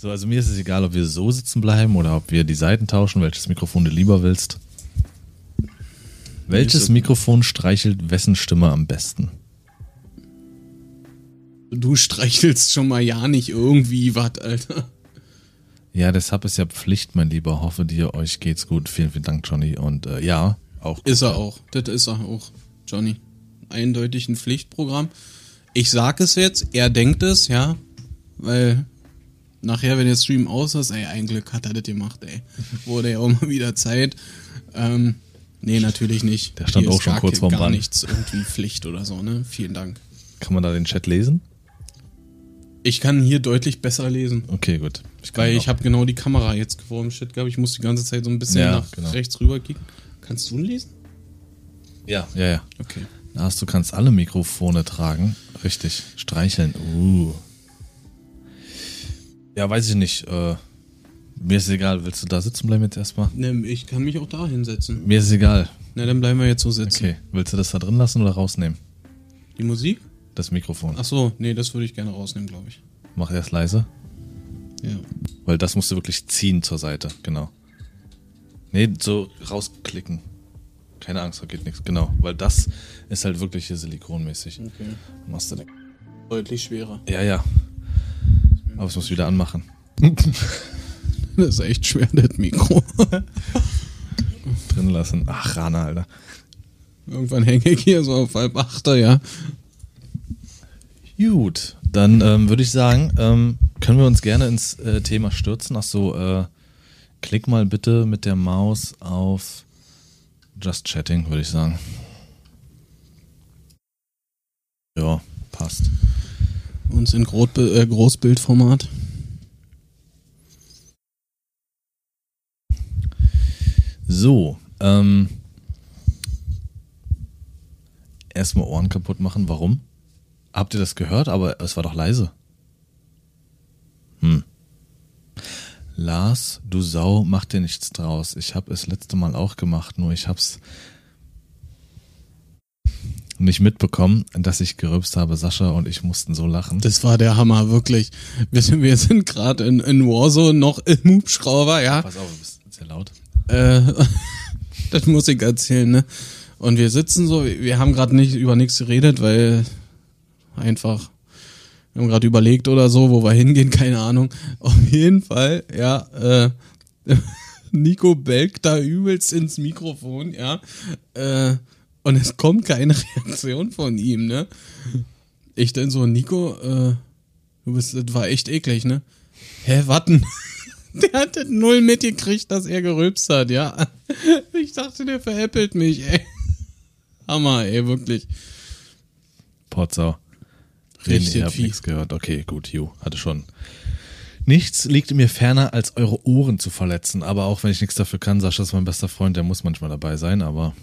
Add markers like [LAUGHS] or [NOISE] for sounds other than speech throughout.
So, also mir ist es egal, ob wir so sitzen bleiben oder ob wir die Seiten tauschen, welches Mikrofon du lieber willst. Welches Mikrofon streichelt wessen Stimme am besten? Du streichelst schon mal ja nicht irgendwie was, Alter. Ja, deshalb ist ja Pflicht, mein Lieber. Hoffe dir, euch geht's gut. Vielen, vielen Dank, Johnny. Und äh, ja, auch. Ist er auch. Das ist er auch, Johnny. Eindeutig ein Pflichtprogramm. Ich sag es jetzt, er denkt es, ja. Weil nachher, wenn der Stream aus ist, ey, ein Glück hat er das gemacht, ey. Wurde ja auch mal wieder Zeit. Ähm, nee, natürlich nicht. Der stand Hier auch schon gar, kurz vorm gar Rand. nichts irgendwie Pflicht oder so, ne? Vielen Dank. Kann man da den Chat lesen? Ich kann hier deutlich besser lesen. Okay, gut. Ich Weil ich habe genau die Kamera jetzt vor dem Shit gehabt. Ich muss die ganze Zeit so ein bisschen Ja, nach genau. rechts rüber kicken. Kannst du ihn lesen? Ja, ja, ja. Okay. Lars, du kannst alle Mikrofone tragen. Richtig. Streicheln. Uh. Ja, weiß ich nicht. Äh, mir ist egal. Willst du da sitzen bleiben jetzt erstmal? Ne, ich kann mich auch da hinsetzen. Mir ist egal. Na, dann bleiben wir jetzt so sitzen. Okay. Willst du das da drin lassen oder rausnehmen? Die Musik? Das Mikrofon. Ach so, nee, das würde ich gerne rausnehmen, glaube ich. Mach erst leise. Ja. Weil das musst du wirklich ziehen zur Seite. Genau. Nee, so rausklicken. Keine Angst, da geht nichts. Genau. Weil das ist halt wirklich hier silikonmäßig. Okay. Machst du den. Deutlich schwerer. Ja, ja. Aber es muss wieder anmachen. [LAUGHS] Das ist echt schwer, das Mikro. [LAUGHS] Drin lassen. Ach, Rana, Alter. Irgendwann hänge ich hier so auf halb achter, ja. Gut, dann ähm, würde ich sagen, ähm, können wir uns gerne ins äh, Thema stürzen. Ach so, äh, klick mal bitte mit der Maus auf Just Chatting, würde ich sagen. Ja, passt. Uns in Grotbe äh, Großbildformat. So, ähm, erstmal Ohren kaputt machen. Warum? Habt ihr das gehört? Aber es war doch leise. Hm. Lars, du Sau, mach dir nichts draus. Ich habe es letzte Mal auch gemacht, nur ich hab's nicht mitbekommen, dass ich gerülpst habe. Sascha und ich mussten so lachen. Das war der Hammer, wirklich. Wir sind, wir sind gerade in, in Warzone noch im Hubschrauber, ja. Pass auf, du bist sehr laut. Äh, [LAUGHS] das muss ich erzählen, ne? Und wir sitzen so, wir haben gerade nicht über nichts geredet, weil einfach, wir haben gerade überlegt oder so, wo wir hingehen, [LAUGHS] keine Ahnung. Auf jeden Fall, ja, äh, [LAUGHS] Nico belgt da übelst ins Mikrofon, ja. Äh, und es kommt keine [LAUGHS] Reaktion von ihm, ne? Ich dann so, Nico, äh, du bist, das war echt eklig, ne? Hä, warten. [LAUGHS] Der hat null mitgekriegt, dass er gerülpst hat, ja. [LAUGHS] Ich dachte, der veräppelt mich, ey. Hammer, ey, wirklich. Potsau. Reden, Richtig ihr habt Vieh. nichts gehört. Okay, gut, Ju, hatte schon. Nichts liegt mir ferner, als eure Ohren zu verletzen. Aber auch wenn ich nichts dafür kann, Sascha ist mein bester Freund, der muss manchmal dabei sein, aber.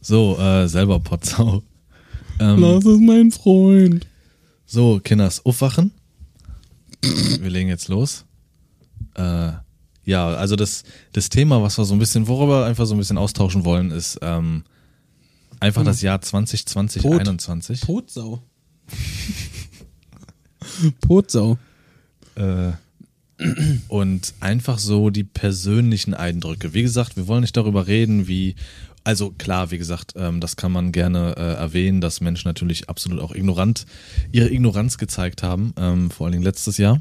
So, äh, selber Potsau. Ähm, Lars ist mein Freund. so, Kinders, aufwachen. Wir legen jetzt los. Äh, ja, also das, das Thema, was wir so ein bisschen, worüber wir einfach so ein bisschen austauschen wollen, ist ähm, einfach das Jahr 2020, Pot. 21. Potsau. [LAUGHS] Potsau. Äh, und einfach so die persönlichen Eindrücke. Wie gesagt, wir wollen nicht darüber reden, wie, also klar, wie gesagt, ähm, das kann man gerne äh, erwähnen, dass Menschen natürlich absolut auch ignorant, ihre Ignoranz gezeigt haben, ähm, vor allen Dingen letztes Jahr.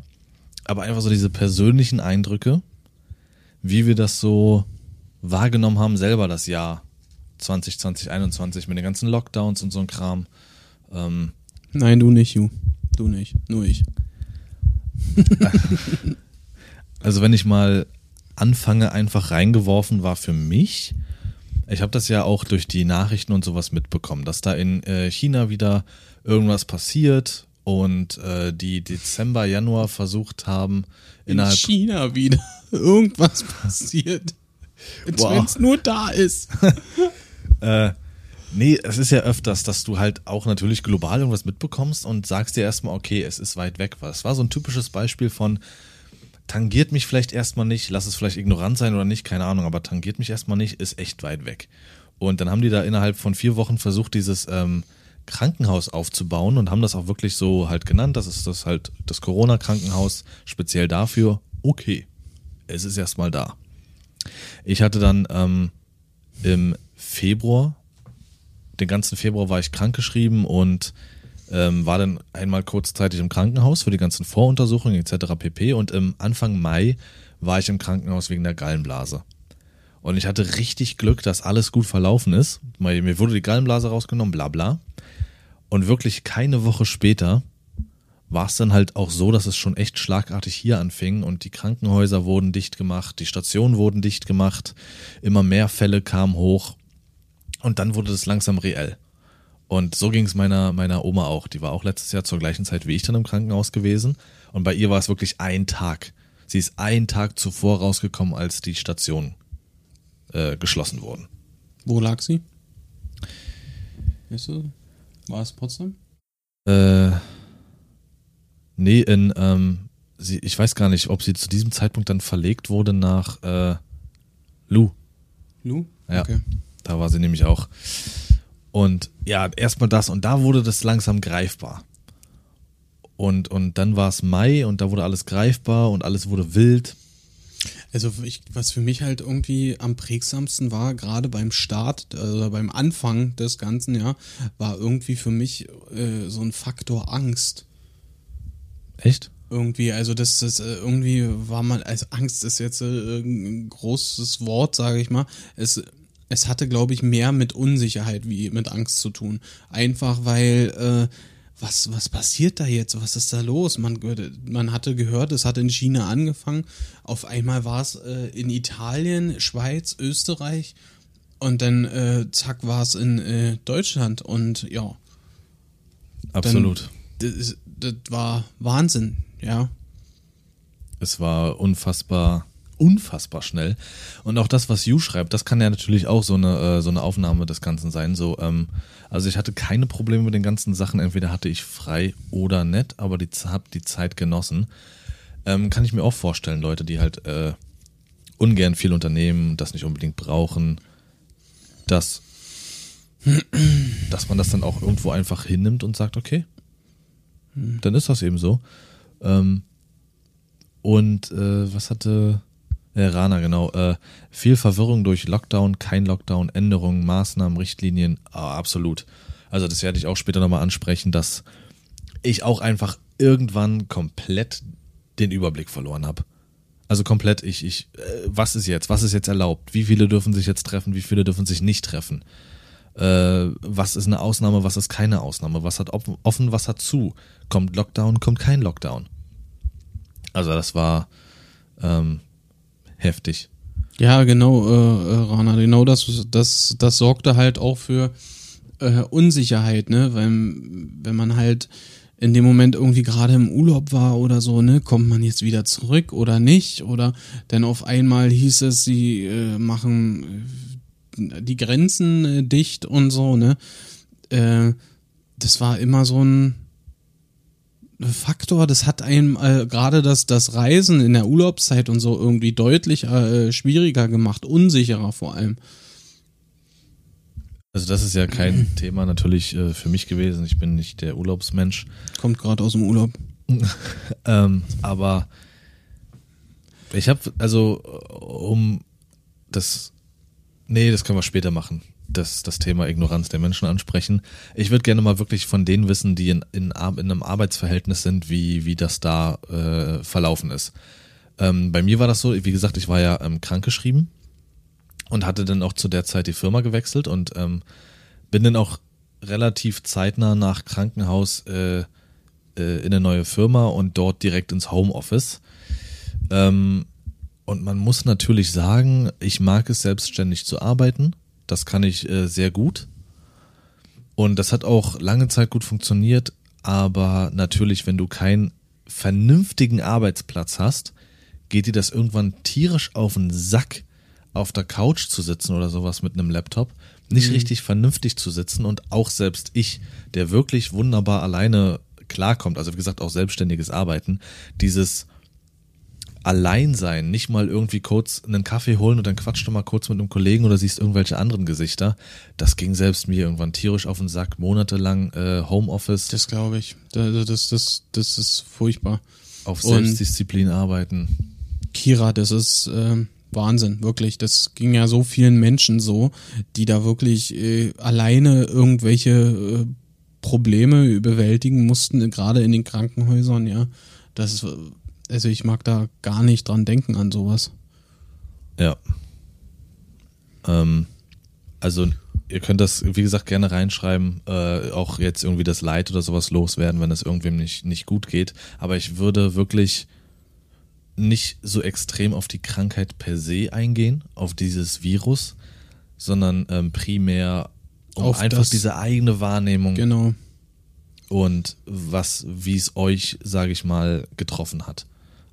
Aber einfach so diese persönlichen Eindrücke, wie wir das so wahrgenommen haben, selber das Jahr 2020, 21 mit den ganzen Lockdowns und so ein Kram. Ähm, Nein, du nicht, Ju. Du nicht. Nur ich. [LAUGHS] Also wenn ich mal anfange, einfach reingeworfen war für mich. Ich habe das ja auch durch die Nachrichten und sowas mitbekommen, dass da in äh, China wieder irgendwas passiert und äh, die Dezember, Januar versucht haben, In innerhalb China wieder. [LAUGHS] Irgendwas passiert. Als Wow. wenn es nur da ist. [LAUGHS] Äh, nee, es ist ja öfters, dass du halt auch natürlich global irgendwas mitbekommst und sagst dir erstmal, okay, es ist weit weg. Es war so ein typisches Beispiel von, tangiert mich vielleicht erstmal nicht, lass es vielleicht ignorant sein oder nicht, keine Ahnung, aber tangiert mich erstmal nicht, ist echt weit weg. Und dann haben die da innerhalb von vier Wochen versucht, dieses ähm, Krankenhaus aufzubauen und haben das auch wirklich so halt genannt. Das ist das halt das Corona-Krankenhaus speziell dafür. Okay, es ist erstmal da. Ich hatte dann ähm, im Februar, den ganzen Februar war ich krankgeschrieben und ähm, war dann einmal kurzzeitig im Krankenhaus für die ganzen Voruntersuchungen etc. pp. Und im Anfang Mai war ich im Krankenhaus wegen der Gallenblase. Und ich hatte richtig Glück, dass alles gut verlaufen ist. Mir wurde die Gallenblase rausgenommen, bla bla. Und wirklich keine Woche später war es dann halt auch so, dass es schon echt schlagartig hier anfing und die Krankenhäuser wurden dicht gemacht, die Stationen wurden dicht gemacht, immer mehr Fälle kamen hoch und dann wurde es langsam reell. Und so ging es meiner, meiner Oma auch. Die war auch letztes Jahr zur gleichen Zeit wie ich dann im Krankenhaus gewesen. Und bei ihr war es wirklich ein Tag. Sie ist einen Tag zuvor rausgekommen, als die Stationen äh, geschlossen wurden. Wo lag sie? Weißt du? War es Potsdam? Äh, nee, in, ähm, sie, ich weiß gar nicht, ob sie zu diesem Zeitpunkt dann verlegt wurde nach äh, Lu. Lu? Ja. Okay. Da war sie nämlich auch. Und ja, erstmal das und da wurde das langsam greifbar. Und, und dann war es Mai und da wurde alles greifbar und alles wurde wild. Also ich, was für mich halt irgendwie am prägsamsten war, gerade beim Start, also beim Anfang des Ganzen, ja, war irgendwie für mich äh, so ein Faktor Angst. Echt? Irgendwie, also das, das äh, irgendwie war man, also Angst ist jetzt äh, ein großes Wort, sage ich mal. Es, es hatte, glaube ich, mehr mit Unsicherheit wie mit Angst zu tun. Einfach weil äh, was, was passiert da jetzt? Was ist da los? Man, man hatte gehört, es hat in China angefangen. Auf einmal war es äh, in Italien, Schweiz, Österreich und dann äh, zack war es in äh, Deutschland und ja. Absolut. Dann, das, das war Wahnsinn, ja. Es war unfassbar unfassbar schnell. Und auch das, was You schreibt, das kann ja natürlich auch so eine, äh, so eine Aufnahme des Ganzen sein. So, ähm, also ich hatte keine Probleme mit den ganzen Sachen. Entweder hatte ich frei oder nett, aber die habe die Zeit genossen. Ähm, kann ich mir auch vorstellen, Leute, die halt äh, ungern viel unternehmen, das nicht unbedingt brauchen, dass, dass man das dann auch irgendwo einfach hinnimmt und sagt, okay, dann ist das eben so. Ähm, und äh, was hatte äh, Rana, genau. Äh, viel Verwirrung durch Lockdown, kein Lockdown, Änderungen, Maßnahmen, Richtlinien. Ah, absolut. Also das werde ich auch später nochmal ansprechen, dass ich auch einfach irgendwann komplett den Überblick verloren habe. Also komplett, ich, ich, äh, was ist jetzt? Was ist jetzt erlaubt? Wie viele dürfen sich jetzt treffen? Wie viele dürfen sich nicht treffen? Äh, was ist eine Ausnahme? Was ist keine Ausnahme? Was hat offen? Was hat zu? Kommt Lockdown? Kommt kein Lockdown? Also das war ähm, heftig. Ja, genau, äh, äh, Rana, genau das, das, das sorgte halt auch für äh, Unsicherheit, ne? Weil wenn man halt in dem Moment irgendwie gerade im Urlaub war oder so, ne, kommt man jetzt wieder zurück oder nicht? Oder denn auf einmal hieß es, sie äh, machen äh, die Grenzen äh, dicht und so, ne? Äh, das war immer so ein Faktor, das hat einem äh, gerade das, das Reisen in der Urlaubszeit und so irgendwie deutlich äh, schwieriger gemacht, unsicherer vor allem. Also das ist ja kein [CLEARS THROAT] Thema natürlich äh, für mich gewesen. Ich bin nicht der Urlaubsmensch. Kommt gerade aus dem Urlaub. [LAUGHS] ähm, aber ich habe also um das nee, das können wir später machen das, das Thema Ignoranz der Menschen ansprechen. Ich würde gerne mal wirklich von denen wissen, die in, in, in einem Arbeitsverhältnis sind, wie, wie das da äh, verlaufen ist. Ähm, bei mir war das so, wie gesagt, ich war ja ähm, krankgeschrieben und hatte dann auch zu der Zeit die Firma gewechselt und ähm, bin dann auch relativ zeitnah nach Krankenhaus äh, äh, in eine neue Firma und dort direkt ins Homeoffice. Ähm, und man muss natürlich sagen, ich mag es selbstständig zu arbeiten. Das kann ich äh, sehr gut. Und das hat auch lange Zeit gut funktioniert. Aber natürlich, wenn du keinen vernünftigen Arbeitsplatz hast, geht dir das irgendwann tierisch auf den Sack, auf der Couch zu sitzen oder sowas mit einem Laptop, nicht mhm. richtig vernünftig zu sitzen und auch selbst ich, der wirklich wunderbar alleine klarkommt, also wie gesagt auch selbstständiges Arbeiten, dieses allein sein, nicht mal irgendwie kurz einen Kaffee holen und dann quatscht du mal kurz mit einem Kollegen oder siehst irgendwelche anderen Gesichter. Das ging selbst mir irgendwann tierisch auf den Sack, monatelang äh, Homeoffice. Das glaube ich. Das, das, das, das ist furchtbar. Auf Und- Selbstdisziplin arbeiten. Kira, das ist ähm, Wahnsinn, wirklich. Das ging ja so vielen Menschen so, die da wirklich äh, alleine irgendwelche äh, Probleme bewältigen mussten, gerade in den Krankenhäusern, ja. Das ist, äh, also ich mag da gar nicht dran denken an sowas. Ja. Ähm, also ihr könnt das, wie gesagt, gerne reinschreiben, äh, auch jetzt irgendwie das Leid oder sowas loswerden, wenn es irgendwem nicht, nicht gut geht. Aber ich würde wirklich nicht so extrem auf die Krankheit per se eingehen, auf dieses Virus, sondern ähm, primär um Auf einfach diese eigene Wahrnehmung Genau. und was, wie es euch, sage ich mal, getroffen hat.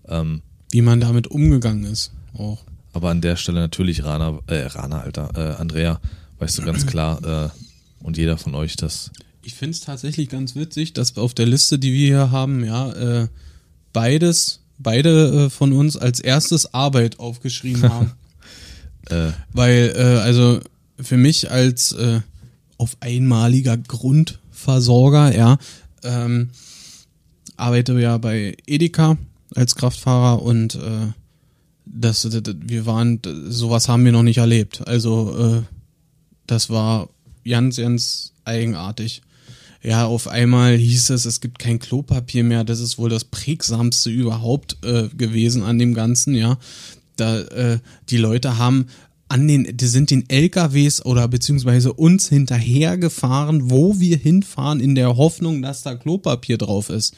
Ähm, Wie man damit umgegangen ist. Auch. Aber an der Stelle natürlich Rana, äh, Rana, Alter, äh, Andrea, weißt du ganz [CLEARS THROAT] klar, äh, und jeder von euch das. Ich finde es tatsächlich ganz witzig, dass auf der Liste, die wir hier haben, ja, äh, beides, beide äh, von uns als erstes Arbeit aufgeschrieben [LAUGHS] haben. Äh, Weil, äh, also für mich als äh, auf einmaliger Grundversorger, ja, ähm, arbeite ja bei Edeka als Kraftfahrer und äh, das, das, wir waren, sowas haben wir noch nicht erlebt. Also äh, das war ganz, ganz eigenartig. Ja, auf einmal hieß es, es gibt kein Klopapier mehr. Das ist wohl das prägsamste überhaupt äh, gewesen an dem Ganzen, ja. Da, äh, die Leute haben an den, die sind den LKWs oder beziehungsweise uns hinterhergefahren, wo wir hinfahren, in der Hoffnung, dass da Klopapier drauf ist.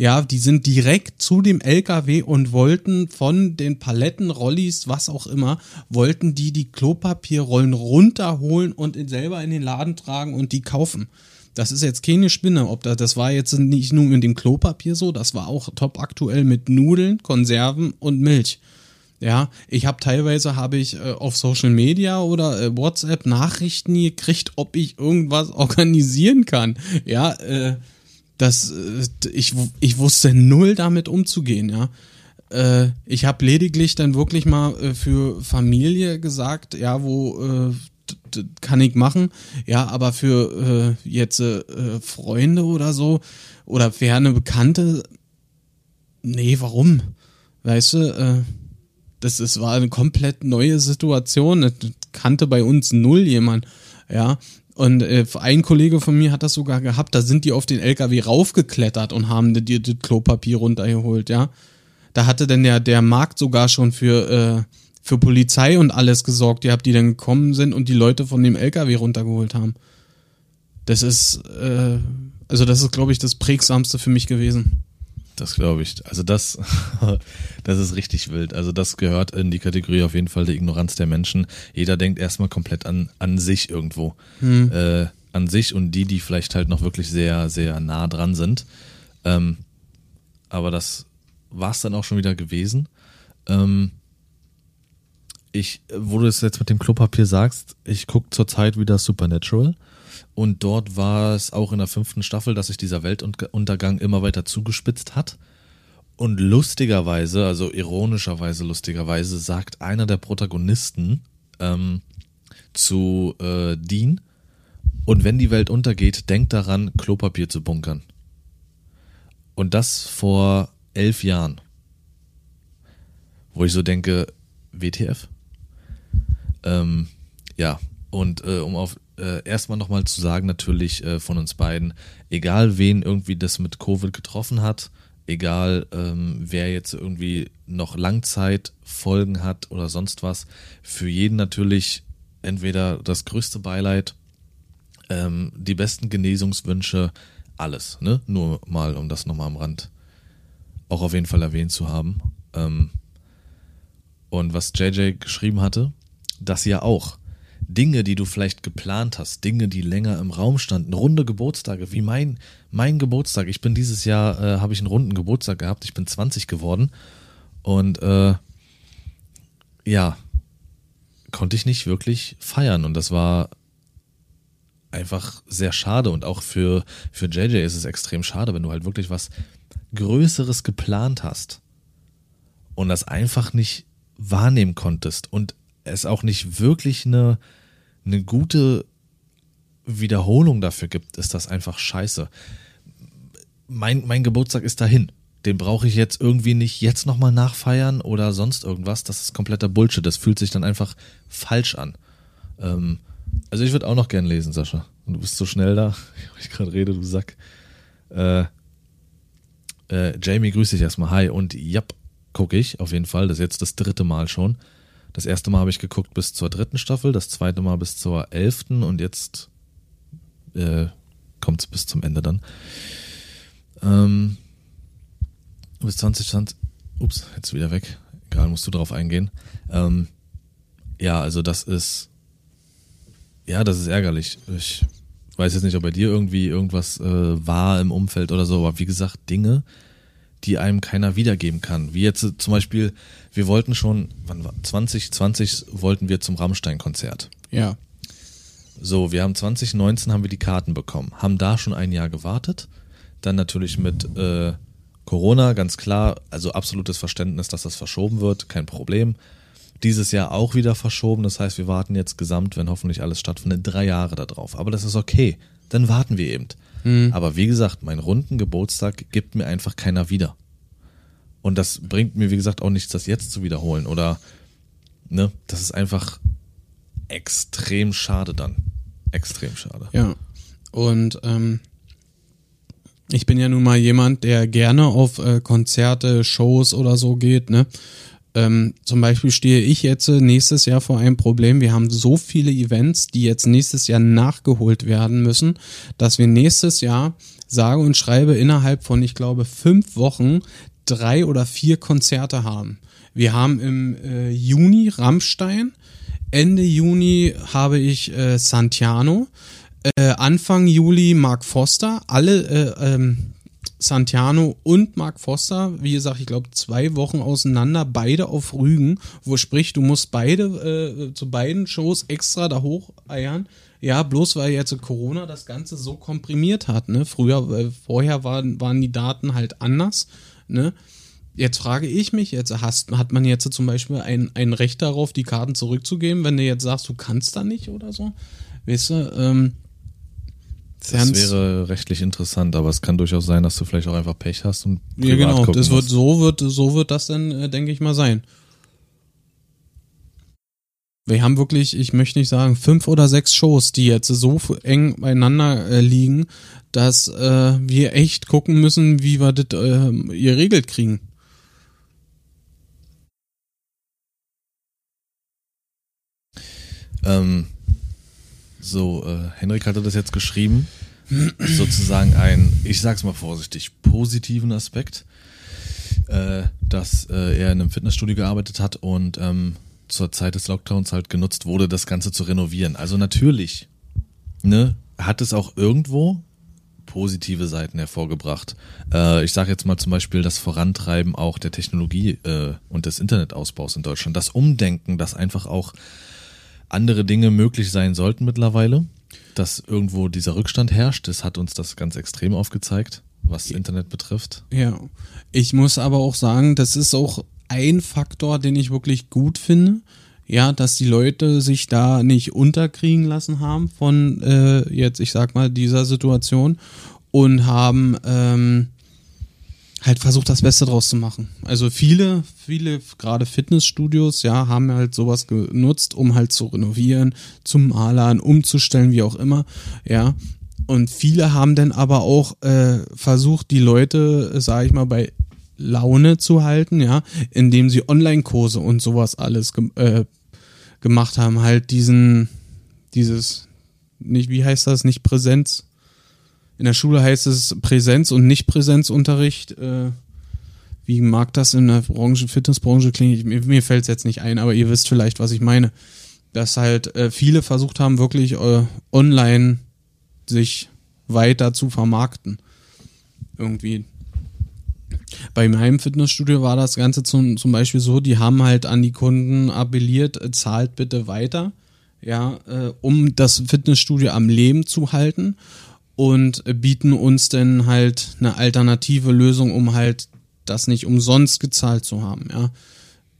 Ja, die sind direkt zu dem LKW und wollten von den Paletten, Rollis, was auch immer, wollten die die Klopapierrollen runterholen und selber in den Laden tragen und die kaufen. Das ist jetzt keine Spinne, ob da, das war jetzt nicht nur mit dem Klopapier so, das war auch top aktuell mit Nudeln, Konserven und Milch. Ja, ich habe teilweise habe ich äh, auf Social Media oder äh, WhatsApp Nachrichten gekriegt, ob ich irgendwas organisieren kann. Ja, äh, das äh, ich ich wusste null damit umzugehen, ja. Äh, ich habe lediglich dann wirklich mal äh, für Familie gesagt, ja, wo kann ich machen, ja, aber für jetzt Freunde oder so oder ferne Bekannte, nee, warum? Weißt du, das, das war eine komplett neue Situation. Das kannte bei uns null jemand. Ja. Und äh, ein Kollege von mir hat das sogar gehabt, da sind die auf den LKW raufgeklettert und haben dir das Klopapier runtergeholt, ja. Da hatte denn der, der Markt sogar schon für, äh, für Polizei und alles gesorgt, die habt die dann gekommen sind und die Leute von dem LKW runtergeholt haben. Das ist, äh, also das ist, glaube ich, das prägsamste für mich gewesen. Das glaube ich. Also das, [LAUGHS] das ist richtig wild. Also das gehört in die Kategorie auf jeden Fall der Ignoranz der Menschen. Jeder denkt erstmal komplett an, an sich irgendwo. Äh, an sich und die, die vielleicht halt noch wirklich sehr, sehr nah dran sind. Ähm, aber das war es dann auch schon wieder gewesen. Ähm, ich, wo du es jetzt mit dem Klopapier sagst, ich gucke zurzeit wieder Supernatural und dort war es auch in der fünften Staffel, dass sich dieser Weltuntergang immer weiter zugespitzt hat. Und lustigerweise, also ironischerweise lustigerweise, sagt einer der Protagonisten ähm, zu äh, Dean, und wenn die Welt untergeht, denkt daran, Klopapier zu bunkern. Und das vor elf Jahren. Wo ich so denke, WTF? Ähm, ja, und äh, um auf äh, erstmal nochmal zu sagen, natürlich äh, von uns beiden, egal wen irgendwie das mit Covid getroffen hat, egal ähm, wer jetzt irgendwie noch Langzeitfolgen hat oder sonst was, für jeden natürlich entweder das größte Beileid, ähm, die besten Genesungswünsche, alles, ne? Nur mal, um das nochmal am Rand auch auf jeden Fall erwähnt zu haben. Ähm, und was JJ geschrieben hatte, dass ja auch Dinge, die du vielleicht geplant hast, Dinge, die länger im Raum standen, runde Geburtstage, wie mein, mein Geburtstag. Ich bin dieses Jahr, äh, habe ich einen runden Geburtstag gehabt, ich bin 20 geworden. Und äh, ja, konnte ich nicht wirklich feiern. Und das war einfach sehr schade. Und auch für, für JJ ist es extrem schade, wenn du halt wirklich was Größeres geplant hast und das einfach nicht wahrnehmen konntest und es auch nicht wirklich eine, eine gute Wiederholung dafür gibt, ist das einfach scheiße. Mein, mein Geburtstag ist dahin. Den brauche ich jetzt irgendwie nicht jetzt nochmal nachfeiern oder sonst irgendwas. Das ist kompletter Bullshit. Das fühlt sich dann einfach falsch an. Ähm, also ich würde auch noch gern lesen, Sascha. Und du bist so schnell da, [LAUGHS] ich gerade rede, du Sack. Äh, äh, Jamie, grüße dich erstmal. Hi. Und ja, gucke ich auf jeden Fall. Das ist jetzt das dritte Mal schon. Das erste Mal habe ich geguckt bis zur dritten Staffel, das zweite Mal bis zur elften und jetzt äh, kommt es bis zum Ende dann. Ähm, bis 2020. Ups, jetzt wieder weg. Egal, musst du drauf eingehen. Ähm, ja, also das ist. Ja, das ist ärgerlich. Ich weiß jetzt nicht, ob bei dir irgendwie irgendwas äh, war im Umfeld oder so, aber wie gesagt, Dinge, die einem keiner wiedergeben kann. Wie jetzt zum Beispiel, wir wollten schon, wann war 2020 wollten wir zum Rammstein-Konzert. Ja. So, wir haben 2019 haben wir die Karten bekommen, haben da schon ein Jahr gewartet, dann natürlich mit äh, Corona, ganz klar, also absolutes Verständnis, dass das verschoben wird, kein Problem. Dieses Jahr auch wieder verschoben, das heißt, wir warten jetzt gesamt, wenn hoffentlich alles stattfindet, drei Jahre darauf. Aber das ist okay, dann warten wir eben. Mhm. Aber wie gesagt, meinen runden Geburtstag gibt mir einfach keiner wieder. Und das bringt mir, wie gesagt, auch nichts, das jetzt zu wiederholen. Oder, ne, das ist einfach extrem schade dann. Extrem schade. Ja. Und ähm, ich bin ja nun mal jemand, der gerne auf äh, Konzerte, Shows oder so geht, ne? Ähm, zum Beispiel stehe ich jetzt nächstes Jahr vor einem Problem. Wir haben so viele Events, die jetzt nächstes Jahr nachgeholt werden müssen, dass wir nächstes Jahr sage und schreibe innerhalb von, ich glaube, fünf Wochen drei oder vier Konzerte haben. Wir haben im äh, Juni Rammstein, Ende Juni habe ich äh, Santiano, äh, Anfang Juli Mark Foster, alle äh, ähm, Santiano und Mark Foster, wie gesagt, ich glaube zwei Wochen auseinander, beide auf Rügen, wo sprich, du musst beide äh, zu beiden Shows extra da hoch eiern. Ja, bloß weil jetzt Corona das Ganze so komprimiert hat. Ne? Früher, äh, vorher waren, waren die Daten halt anders. Ne? Jetzt frage ich mich, jetzt hast, hat man jetzt zum Beispiel ein, ein Recht darauf, die Karten zurückzugeben, wenn du jetzt sagst, du kannst da nicht oder so? Weißt du, ähm, das wäre rechtlich interessant, aber es kann durchaus sein, dass du vielleicht auch einfach Pech hast und ja genau, das wird so wird so wird das dann, äh, denke ich mal sein. Wir haben wirklich, ich möchte nicht sagen, fünf oder sechs Shows, die jetzt so eng beieinander äh, liegen, dass äh, wir echt gucken müssen, wie wir das äh, geregelt kriegen. Ähm, so, äh, Henrik hatte das jetzt geschrieben. sozusagen ein, ich sag's mal vorsichtig, positiven Aspekt, äh, dass äh, er in einem Fitnessstudio gearbeitet hat und ähm, zur Zeit des Lockdowns halt genutzt wurde, das Ganze zu renovieren. Also natürlich, ne, hat es auch irgendwo positive Seiten hervorgebracht. Äh, ich sage jetzt mal zum Beispiel das Vorantreiben auch der Technologie äh, und des Internetausbaus in Deutschland. Das Umdenken, dass einfach auch andere Dinge möglich sein sollten mittlerweile, dass irgendwo dieser Rückstand herrscht. Das hat uns das ganz extrem aufgezeigt, was Internet betrifft. Ja, ich muss aber auch sagen, das ist auch ein Faktor, den ich wirklich gut finde. Ja, dass die Leute sich da nicht unterkriegen lassen haben von äh, jetzt, ich sag mal, dieser Situation und haben ähm, halt versucht, das Beste draus zu machen. Also viele, viele, gerade Fitnessstudios, ja, haben halt sowas genutzt, um halt zu renovieren, zum Malern, umzustellen, wie auch immer, ja. Und viele haben dann aber auch äh, versucht, die Leute, sage ich mal, bei Laune zu halten, ja, indem sie Online-Kurse und sowas alles ge äh, gemacht haben, halt diesen, dieses, nicht, wie heißt das, nicht Präsenz, in der Schule heißt es Präsenz- und Nicht-Präsenzunterricht. Äh, wie mag das in der Branche, Fitnessbranche klingen? Mir, mir fällt es jetzt nicht ein, aber ihr wisst vielleicht, was ich meine. Dass halt äh, viele versucht haben, wirklich äh, online sich weiter zu vermarkten. Irgendwie. Bei meinem Fitnessstudio war das Ganze zum, zum Beispiel so, die haben halt an die Kunden appelliert, äh, zahlt bitte weiter, ja, äh, um das Fitnessstudio am Leben zu halten und bieten uns dann halt eine alternative Lösung, um halt das nicht umsonst gezahlt zu haben, ja.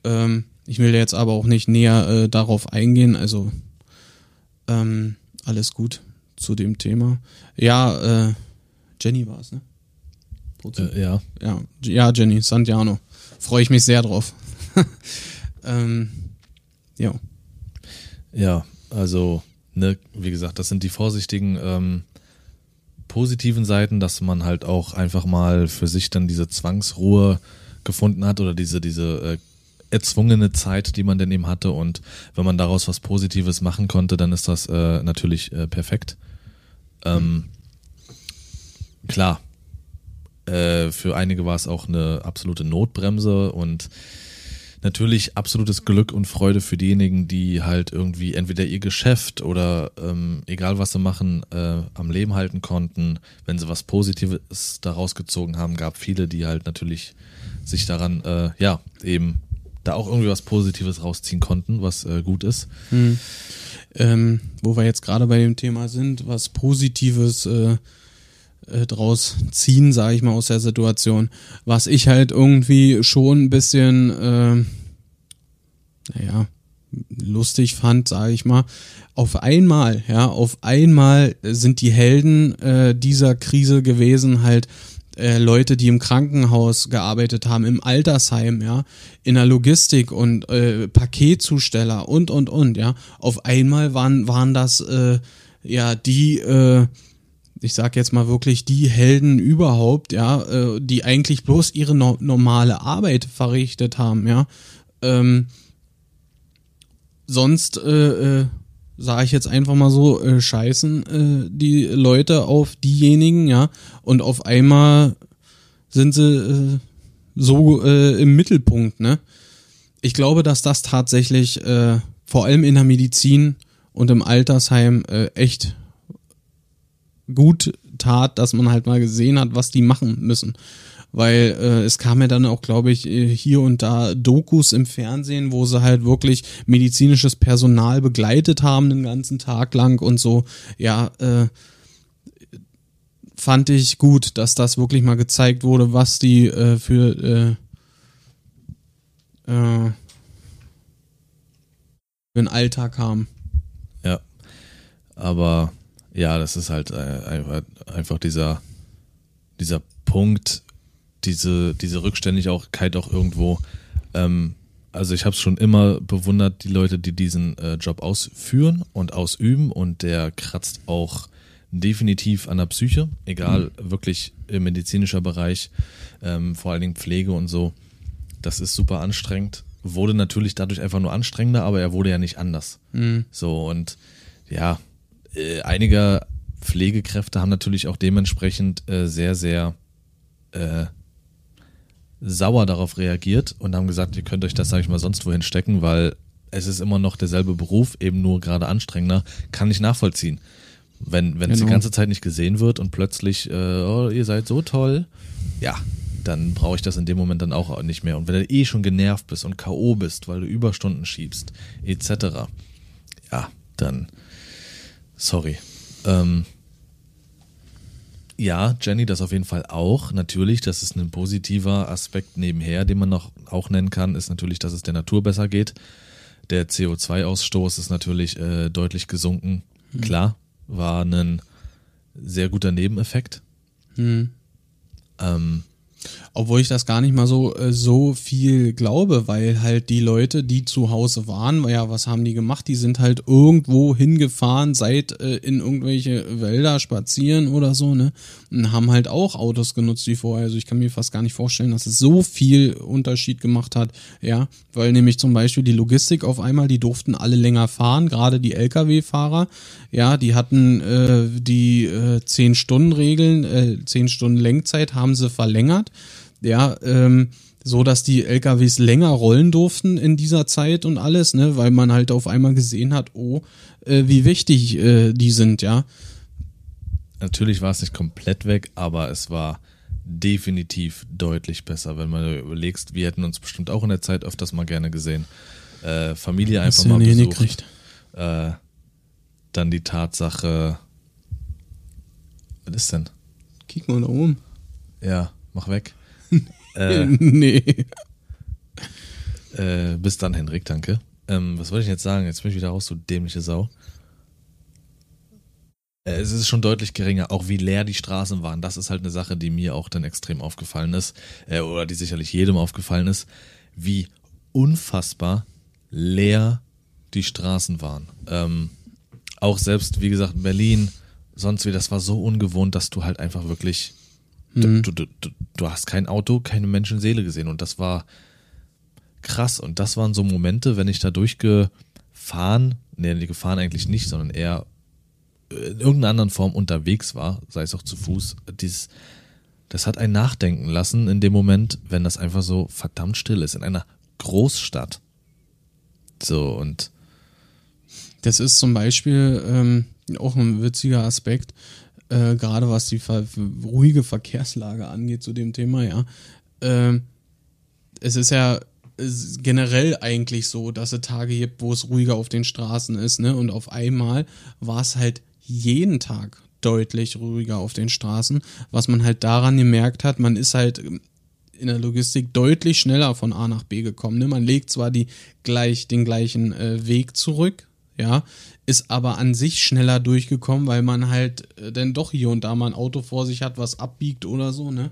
Ähm, ich will jetzt aber auch nicht näher äh, darauf eingehen, also ähm, alles gut zu dem Thema. Ja, äh, Jenny war es, ne? Äh, ja. Ja, ja, Jenny, Santiano. Freue ich mich sehr drauf. [LAUGHS] ähm, ja. Ja, also, ne, wie gesagt, das sind die vorsichtigen ähm, positiven Seiten, dass man halt auch einfach mal für sich dann diese Zwangsruhe gefunden hat oder diese, diese äh, erzwungene Zeit, die man denn eben hatte. Und wenn man daraus was Positives machen konnte, dann ist das äh, natürlich äh, perfekt. Ähm, klar, äh, für einige war es auch eine absolute Notbremse und natürlich absolutes Glück und Freude für diejenigen, die halt irgendwie entweder ihr Geschäft oder ähm, egal was sie machen, äh, am Leben halten konnten. Wenn sie was Positives daraus gezogen haben, gab viele, die halt natürlich sich daran, äh, ja, eben da auch irgendwie was Positives rausziehen konnten, was äh, gut ist. Hm. Ähm, wo wir jetzt gerade bei dem Thema sind, was Positives äh, äh, draus ziehen, sage ich mal, aus der Situation. Was ich halt irgendwie schon ein bisschen, äh, naja, lustig fand, sage ich mal. Auf einmal, ja, auf einmal sind die Helden äh, dieser Krise gewesen halt äh, Leute, die im Krankenhaus gearbeitet haben, im Altersheim, ja, in der Logistik und äh, Paketzusteller und und und, ja. Auf einmal waren waren das äh, ja die äh, ich sag jetzt mal wirklich die Helden überhaupt, ja, äh, die eigentlich bloß ihre no normale Arbeit verrichtet haben, ja. Ähm, sonst äh, äh, sage ich jetzt einfach mal so, äh, scheißen äh, die Leute auf diejenigen, ja, und auf einmal sind sie äh, so äh, im Mittelpunkt, ne? Ich glaube, dass das tatsächlich äh, vor allem in der Medizin und im Altersheim äh, echt gut tat, dass man halt mal gesehen hat, was die machen müssen weil äh, es kam ja dann auch, glaube ich, äh, hier und da Dokus im Fernsehen, wo sie halt wirklich medizinisches Personal begleitet haben den ganzen Tag lang und so. Ja, äh, fand ich gut, dass das wirklich mal gezeigt wurde, was die äh, für äh, äh, für einen Alltag haben. Ja, aber ja, das ist halt äh, einfach, einfach dieser dieser Punkt, diese, diese Rückständigkeit auch irgendwo. Ähm, also ich habe es schon immer bewundert, die Leute, die diesen äh, Job ausführen und ausüben und der kratzt auch definitiv an der Psyche, egal mhm. wirklich im medizinischer Bereich, ähm, vor allen Dingen Pflege und so. Das ist super anstrengend. Wurde natürlich dadurch einfach nur anstrengender, aber er wurde ja nicht anders. Mhm. So und ja, äh, einige Pflegekräfte haben natürlich auch dementsprechend äh, sehr, sehr äh, sauer darauf reagiert und haben gesagt, ihr könnt euch das, sage ich mal, sonst wohin stecken, weil es ist immer noch derselbe Beruf, eben nur gerade anstrengender, kann ich nachvollziehen. Wenn, wenn genau. es die genau. ganze Zeit nicht gesehen wird und plötzlich, äh, oh, ihr seid so toll, ja, dann brauche ich das in dem Moment dann auch nicht mehr. Und wenn du eh schon genervt bist und K.O. bist, weil du Überstunden schiebst, etc., ja, dann sorry. Ähm, ja, Jenny, das auf jeden Fall auch. Natürlich, das ist ein positiver Aspekt nebenher, den man noch auch nennen kann, ist natürlich, dass es der Natur besser geht. Der CO2-Ausstoß ist natürlich äh, deutlich gesunken. Mhm. Klar, war ein sehr guter Nebeneffekt. Mhm. Ähm, obwohl ich das gar nicht mal so, äh, so viel glaube, weil halt die Leute, die zu Hause waren, ja, was haben die gemacht? Die sind halt irgendwo hingefahren, seit äh, in irgendwelche Wälder spazieren oder so, ne? Und haben halt auch Autos genutzt wie vorher. Also ich kann mir fast gar nicht vorstellen, dass es so viel Unterschied gemacht hat, ja. Weil nämlich zum Beispiel die Logistik auf einmal, die durften alle länger fahren, gerade die Lkw-Fahrer, ja, die hatten äh, die äh, 10-Stunden-Regeln, äh, 10 Stunden Lenkzeit haben sie verlängert ja, ähm, so dass die LKWs länger rollen durften in dieser Zeit und alles, ne, weil man halt auf einmal gesehen hat, oh, äh, wie wichtig äh, die sind, ja. Natürlich war es nicht komplett weg, aber es war definitiv deutlich besser, wenn man überlegst, wir hätten uns bestimmt auch in der Zeit öfters mal gerne gesehen. Äh, Familie einfach mal besucht. Äh, dann die Tatsache, was ist denn? Kick mal da oben. Ja, mach weg. [LAUGHS] äh, nee. äh, bis dann, Henrik, danke. Ähm, was wollte ich jetzt sagen? Jetzt bin ich wieder raus, du dämliche Sau. Äh, Es ist schon deutlich geringer, auch wie leer die Straßen waren. Das ist halt eine Sache, die mir auch dann extrem aufgefallen ist, äh, oder die sicherlich jedem aufgefallen ist, wie unfassbar leer die Straßen waren. Ähm, auch selbst, wie gesagt, Berlin, sonst wie, das war so ungewohnt, dass du halt einfach wirklich, Mhm. du, du, du, du hast kein Auto, keine Menschenseele gesehen und das war krass und das waren so Momente, wenn ich da durchgefahren, nee, gefahren eigentlich nicht, sondern eher in irgendeiner anderen Form unterwegs war, sei es auch zu Fuß, dieses, das hat einen nachdenken lassen in dem Moment, wenn das einfach so verdammt still ist, in einer Großstadt. So, und Das ist zum Beispiel ähm, auch ein witziger Aspekt, äh, gerade was die ver ruhige Verkehrslage angeht zu dem Thema, ja. Ähm, es ist ja ist generell eigentlich so, dass es Tage gibt, wo es ruhiger auf den Straßen ist, ne? Und auf einmal war es halt jeden Tag deutlich ruhiger auf den Straßen, was man halt daran gemerkt hat, man ist halt in der Logistik deutlich schneller von A nach B gekommen. Ne? Man legt zwar die gleich, den gleichen äh, Weg zurück, ja, ist aber an sich schneller durchgekommen, weil man halt äh, dann doch hier und da mal ein Auto vor sich hat, was abbiegt oder so, ne?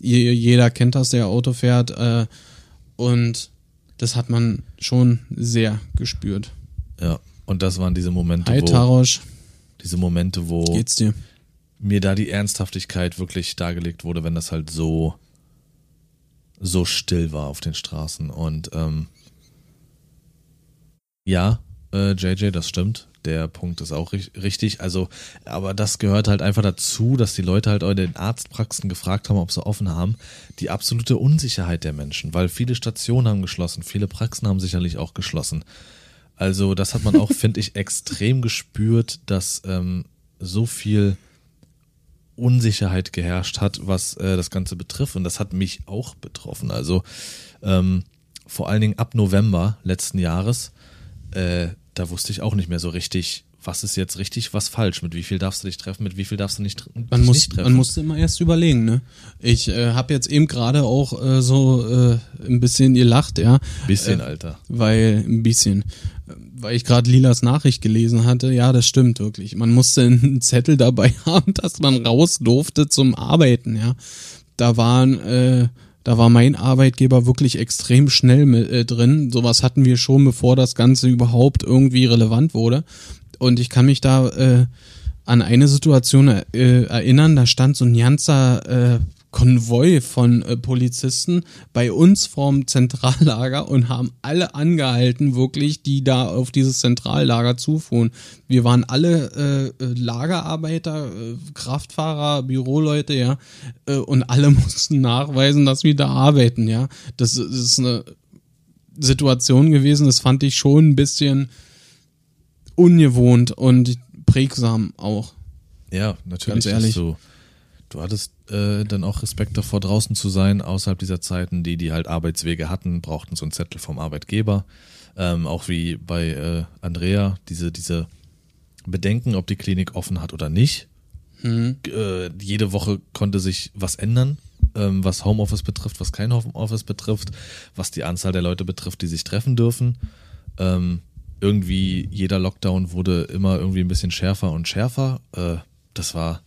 Je- Jeder kennt das, der Auto fährt, äh, und das hat man schon sehr gespürt. ja, und das waren diese Momente, Hi wo, Tarosch, diese Momente, wo geht's dir? mir da die Ernsthaftigkeit wirklich dargelegt wurde, wenn das halt so so still war auf den Straßen und ähm, ja, äh, JJ, das stimmt. Der Punkt ist auch ri- richtig. Also, aber das gehört halt einfach dazu, dass die Leute halt auch in den Arztpraxen gefragt haben, ob sie offen haben. Die absolute Unsicherheit der Menschen, weil viele Stationen haben geschlossen, viele Praxen haben sicherlich auch geschlossen. Also, das hat man auch, [LAUGHS] finde ich, extrem gespürt, dass ähm, so viel Unsicherheit geherrscht hat, was äh, das Ganze betrifft. Und das hat mich auch betroffen. Also ähm, vor allen Dingen ab November letzten Jahres, äh, da wusste ich auch nicht mehr so richtig, was ist jetzt richtig, was falsch. Mit wie viel darfst du dich treffen, mit wie viel darfst du nicht, Man, muss, nicht treffen. man musste immer erst überlegen, ne? Ich äh, habe jetzt eben gerade auch äh, so äh, ein bisschen gelacht, ja. Bisschen, äh, Alter. Weil, ein bisschen, weil ich gerade Lilas Nachricht gelesen hatte, ja, das stimmt wirklich. Man musste einen [LAUGHS] Zettel dabei [LAUGHS] haben, dass man raus durfte zum Arbeiten, ja. Da waren, äh, da war mein Arbeitgeber wirklich extrem schnell mit, äh, drin. Sowas hatten wir schon, bevor das Ganze überhaupt irgendwie relevant wurde. Und ich kann mich da äh, an eine Situation äh, erinnern, da stand so ein ganzer äh, Konvoi von äh, Polizisten bei uns vorm Zentrallager und haben alle angehalten, wirklich, die da auf dieses Zentrallager zufuhren. Wir waren alle äh, äh, Lagerarbeiter, äh, Kraftfahrer, Büroleute, ja, äh, und alle [LAUGHS] mussten nachweisen, dass wir da arbeiten, ja. Das, das ist eine Situation gewesen, das fand ich schon ein bisschen ungewohnt und prägsam auch. Ja, natürlich. Ganz ehrlich. hast Du, du hattest äh, dann auch Respekt davor, draußen zu sein, außerhalb dieser Zeiten. Die, die halt Arbeitswege hatten, brauchten so einen Zettel vom Arbeitgeber. Ähm, auch wie bei äh, Andrea, diese, diese Bedenken, ob die Klinik offen hat oder nicht. Hm. Äh, jede Woche konnte sich was ändern, ähm, was Homeoffice betrifft, was kein Homeoffice betrifft, was die Anzahl der Leute betrifft, die sich treffen dürfen. Ähm, irgendwie jeder Lockdown wurde immer irgendwie ein bisschen schärfer und schärfer. Äh, das war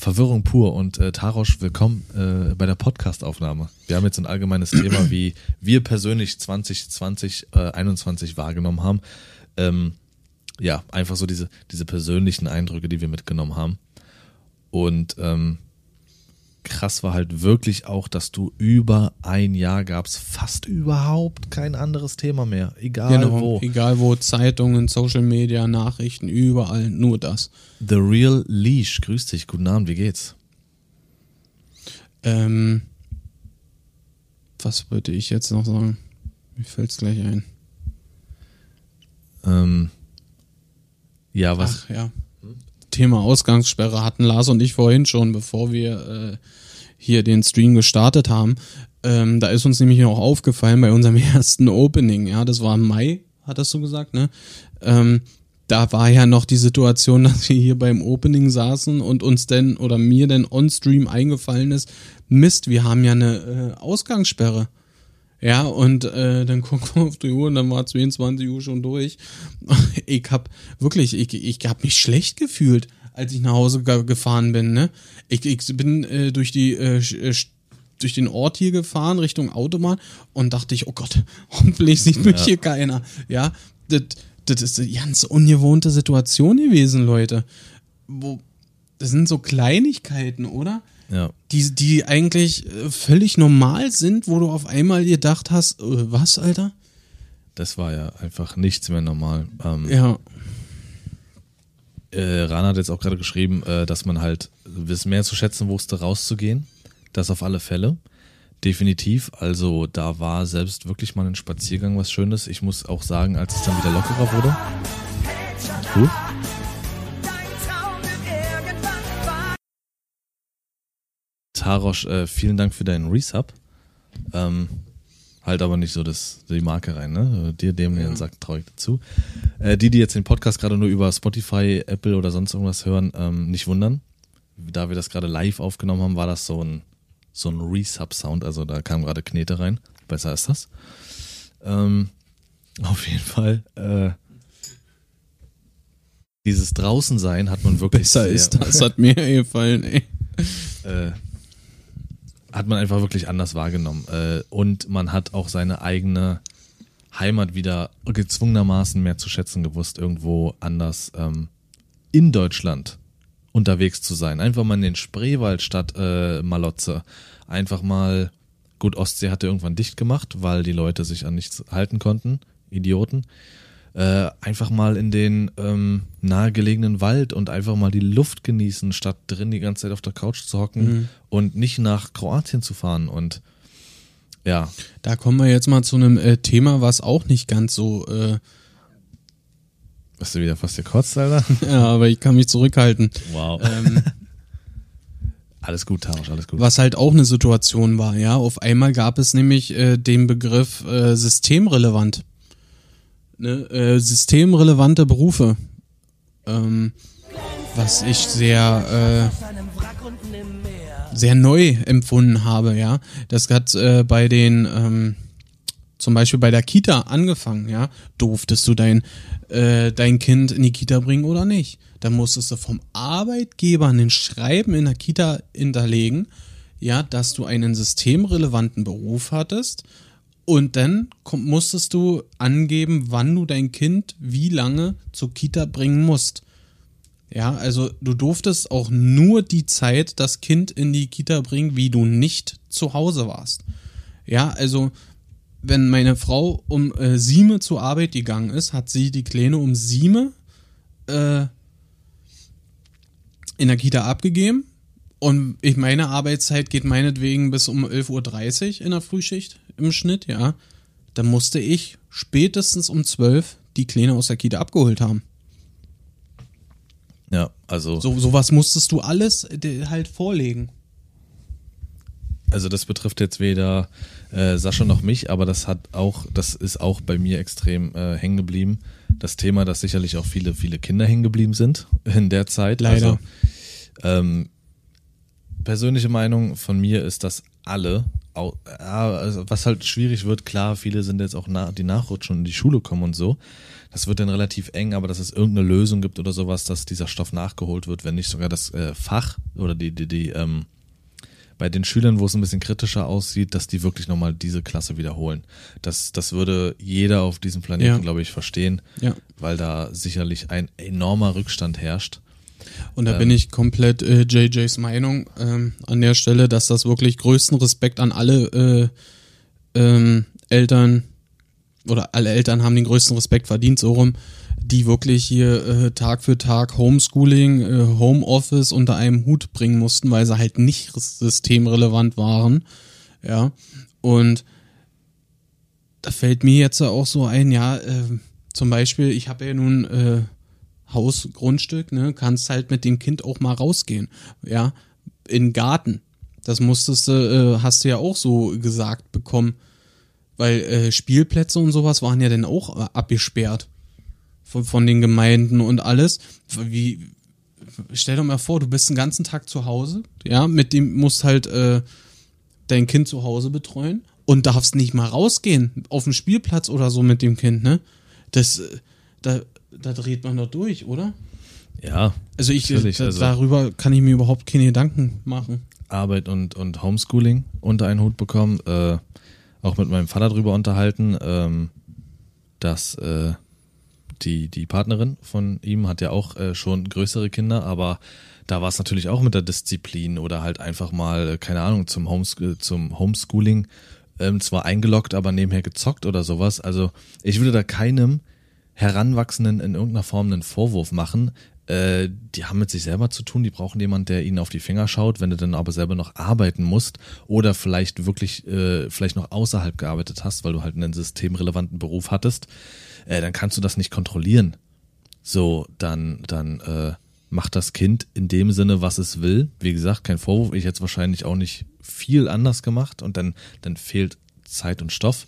Verwirrung pur. Und äh, Tarosch, willkommen äh, bei der Podcast-Aufnahme. Wir haben jetzt ein allgemeines Thema, [CLEARS THROAT] wie wir persönlich 2020, äh, 21 wahrgenommen haben. Ähm, ja, einfach so diese, diese persönlichen Eindrücke, die wir mitgenommen haben. Und ähm, krass war halt wirklich auch, dass du über ein Jahr gab's fast überhaupt kein anderes Thema mehr. Egal Genau, wo. egal wo, Zeitungen, Social Media, Nachrichten, überall, nur das. The Real Leash, grüß dich, guten Abend, wie geht's? Ähm, was wollte ich jetzt noch sagen? Mir fällt's gleich ein. Ähm, ja, was? Ach ja. Thema Ausgangssperre hatten Lars und ich vorhin schon, bevor wir äh, hier den Stream gestartet haben. Ähm, da ist uns nämlich noch aufgefallen bei unserem [LAUGHS] ersten Opening, ja, das war im Mai, hattest du gesagt, ne? Ähm, da war ja noch die Situation, [LAUGHS] dass wir hier beim Opening saßen und uns denn oder mir denn on-stream eingefallen ist, Mist, wir haben ja eine äh, Ausgangssperre. Ja, und äh, dann [LAUGHS] gucken wir auf die Uhr und dann war 22 Uhr schon durch. [LAUGHS] Ich hab wirklich, ich, ich hab mich schlecht gefühlt, als ich nach Hause gefahren bin. Ne? Ich, ich bin äh, durch die äh, äh durch den Ort hier gefahren, Richtung Autobahn, und dachte ich, oh Gott, [LAUGHS] hoffentlich sieht mich ja. hier keiner. Ja, das, das ist eine ganz ungewohnte Situation gewesen, Leute. Wo, das sind so Kleinigkeiten, oder? Ja. Die, die eigentlich äh, völlig normal sind, wo du auf einmal gedacht hast, äh, was, Alter? Das war ja einfach nichts mehr normal. Ähm, ja. Äh, Rana hat jetzt auch gerade geschrieben, äh, dass man halt wissen mehr zu schätzen wusste, rauszugehen. Das auf alle Fälle. Definitiv. Also da war selbst wirklich mal ein Spaziergang was Schönes. Ich muss auch sagen, als es dann wieder lockerer wurde. Gut. Tarosch, äh, vielen Dank für deinen Resub. Ähm, halt aber nicht so das, die Marke rein, ne? Dir, dem ja. sagt traurig dazu. Äh, die, die jetzt den Podcast gerade nur über Spotify, Apple oder sonst irgendwas hören, ähm, nicht wundern. Da wir das gerade live aufgenommen haben, war das so ein so ein Resub-Sound, also da kam gerade Knete rein. Besser ist das. Ähm, auf jeden Fall. Äh, dieses Draußensein hat man wirklich. Besser ist das, hat mir gefallen, ey. Äh, hat man einfach wirklich anders wahrgenommen. Äh, und man hat auch seine eigene Heimat wieder gezwungenermaßen mehr zu schätzen gewusst, irgendwo anders ähm, in Deutschland unterwegs zu sein. Einfach mal in den Spreewald statt äh, Malotze. Einfach mal, gut, Ostsee hatte irgendwann dicht gemacht, weil die Leute sich an nichts halten konnten. Idioten. Äh, einfach mal in den ähm, nahegelegenen Wald und einfach mal die Luft genießen, statt drin die ganze Zeit auf der Couch zu hocken mhm. und nicht nach Kroatien zu fahren. Und ja. Da kommen wir jetzt mal zu einem äh, Thema, was auch nicht ganz so äh, Hast du wieder fast gekotzt, Alter? [LAUGHS] Ja, aber ich kann mich zurückhalten. Wow. Ähm, [LAUGHS] alles gut, Tausch, alles gut. Was halt auch eine Situation war, ja. Auf einmal gab es nämlich äh, den Begriff äh, systemrelevant. Ne? Äh, systemrelevante Berufe. Ähm, was ich sehr, äh, sehr neu empfunden habe, ja. Das hat äh, bei den ähm, zum Beispiel bei der Kita angefangen, ja, durftest du dein, äh, dein Kind in die Kita bringen oder nicht. Da musstest du vom Arbeitgeber ein Schreiben in der Kita hinterlegen, ja, dass du einen systemrelevanten Beruf hattest und dann musstest du angeben, wann du dein Kind wie lange zur Kita bringen musst. Ja, also du durftest auch nur die Zeit das Kind in die Kita bringen, wie du nicht zu Hause warst. Ja, also wenn meine Frau um äh, sieben zur Arbeit gegangen ist, hat sie die Kleine um sieben äh, in der Kita abgegeben. Und ich, meine Arbeitszeit geht meinetwegen bis um 11.30 Uhr in der Frühschicht im Schnitt, ja. Dann musste ich spätestens um 12 die Kleine aus der Kita abgeholt haben. Ja, also. So, sowas musstest du alles äh, halt vorlegen. Also das betrifft jetzt weder äh, Sascha noch mich, aber das hat auch, das ist auch bei mir extrem äh, hängen geblieben. Das Thema, dass sicherlich auch viele, viele Kinder hängen geblieben sind [LAUGHS] in der Zeit. Leider. Also, ähm, persönliche Meinung von mir ist, dass alle, also was halt schwierig wird, klar, viele sind jetzt auch nach, die nachrutschen und in die Schule kommen und so. Das wird dann relativ eng, aber dass es irgendeine Lösung gibt oder sowas, dass dieser Stoff nachgeholt wird, wenn nicht sogar das äh, Fach oder die, die, die ähm, bei den Schülern, wo es ein bisschen kritischer aussieht, dass die wirklich nochmal diese Klasse wiederholen. Das, das würde jeder auf diesem Planeten, ja. glaube ich, verstehen, ja. weil da sicherlich ein enormer Rückstand herrscht. Und da ähm, bin ich komplett äh, JJs Meinung ähm, an der Stelle, dass das wirklich größten Respekt an alle äh, ähm, Eltern oder alle Eltern haben den größten Respekt verdient, so rum, die wirklich hier äh, Tag für Tag Homeschooling, äh, Homeoffice unter einem Hut bringen mussten, weil sie halt nicht systemrelevant waren. Ja. Und da fällt mir jetzt auch so ein, ja, äh, zum Beispiel, ich habe ja nun äh, Haus, Grundstück, ne, kannst halt mit dem Kind auch mal rausgehen, ja, in Garten. Das musstest du, äh, hast du ja auch so gesagt bekommen, weil äh, Spielplätze und sowas waren ja dann auch äh, abgesperrt von, von den Gemeinden und alles. Wie, stell dir mal vor, du bist den ganzen Tag zu Hause, ja, mit dem musst halt äh, dein Kind zu Hause betreuen und darfst nicht mal rausgehen auf den Spielplatz oder so mit dem Kind, ne? Das, äh, da, da dreht man doch durch, oder? Ja. Also ich, da, also darüber kann ich mir überhaupt keine Gedanken machen. Arbeit und, und Homeschooling unter einen Hut bekommen. Äh, auch mit meinem Vater drüber unterhalten, ähm, dass äh, die, die Partnerin von ihm hat ja auch äh, schon größere Kinder, aber da war es natürlich auch mit der Disziplin oder halt einfach mal, äh, keine Ahnung, zum, Homes zum Homeschooling ähm, zwar eingeloggt, aber nebenher gezockt oder sowas. Also ich würde da keinem Heranwachsenden in irgendeiner Form einen Vorwurf machen. Äh, die haben mit sich selber zu tun, die brauchen jemanden, der ihnen auf die Finger schaut, wenn du dann aber selber noch arbeiten musst oder vielleicht wirklich, äh, vielleicht noch außerhalb gearbeitet hast, weil du halt einen systemrelevanten Beruf hattest, äh, dann kannst du das nicht kontrollieren. So, dann, dann äh, macht das Kind in dem Sinne, was es will. Wie gesagt, kein Vorwurf. Ich jetzt wahrscheinlich auch nicht viel anders gemacht und dann, dann fehlt Zeit und Stoff.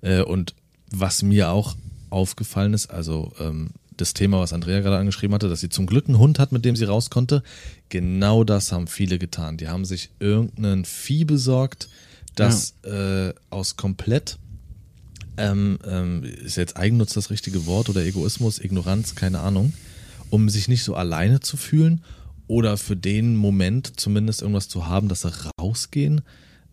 Äh, und was mir auch aufgefallen ist, also ähm, das Thema, was Andrea gerade angeschrieben hatte, dass sie zum Glück einen Hund hat, mit dem sie raus konnte. Genau das haben viele getan. Die haben sich irgendeinen Vieh besorgt, das ja. äh, aus komplett ähm, ähm, ist jetzt Eigennutz das richtige Wort oder Egoismus, Ignoranz, keine Ahnung, um sich nicht so alleine zu fühlen oder für den Moment zumindest irgendwas zu haben, dass sie rausgehen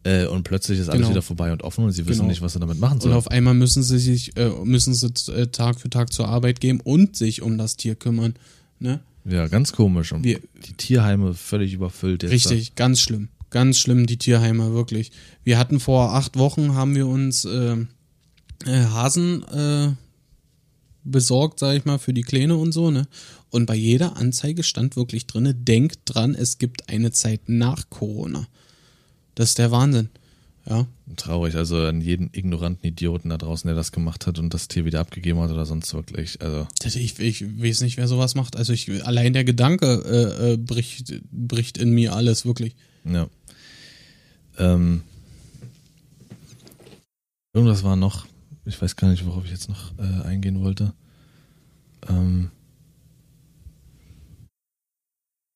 äh, und plötzlich ist alles Genau. wieder vorbei und offen und sie wissen Genau. nicht, was sie damit machen Und sollen. auf einmal müssen sie sich, äh, müssen sie äh, Tag für Tag zur Arbeit gehen und sich um das Tier kümmern. Ne? Ja, ganz komisch. Und Wir- die Tierheime völlig überfüllt jetzt. Richtig, ganz schlimm. Ganz schlimm, die Tierheime, wirklich. Wir hatten vor acht Wochen, haben wir uns äh, äh, Hasen äh, besorgt, sag ich mal, für die Kleine und so, ne? Und bei jeder Anzeige stand wirklich drinne, denkt dran, es gibt eine Zeit nach Corona. Das ist der Wahnsinn. Ja. Traurig, also an jeden ignoranten Idioten da draußen, der das gemacht hat und das Tier wieder abgegeben hat oder sonst wirklich. Also, Ich, ich weiß nicht, wer sowas macht. Also ich, allein der Gedanke äh, äh, bricht, bricht in mir alles, wirklich. ja. Ähm, irgendwas war noch, ich weiß gar nicht, worauf ich jetzt noch äh, eingehen wollte. Ähm,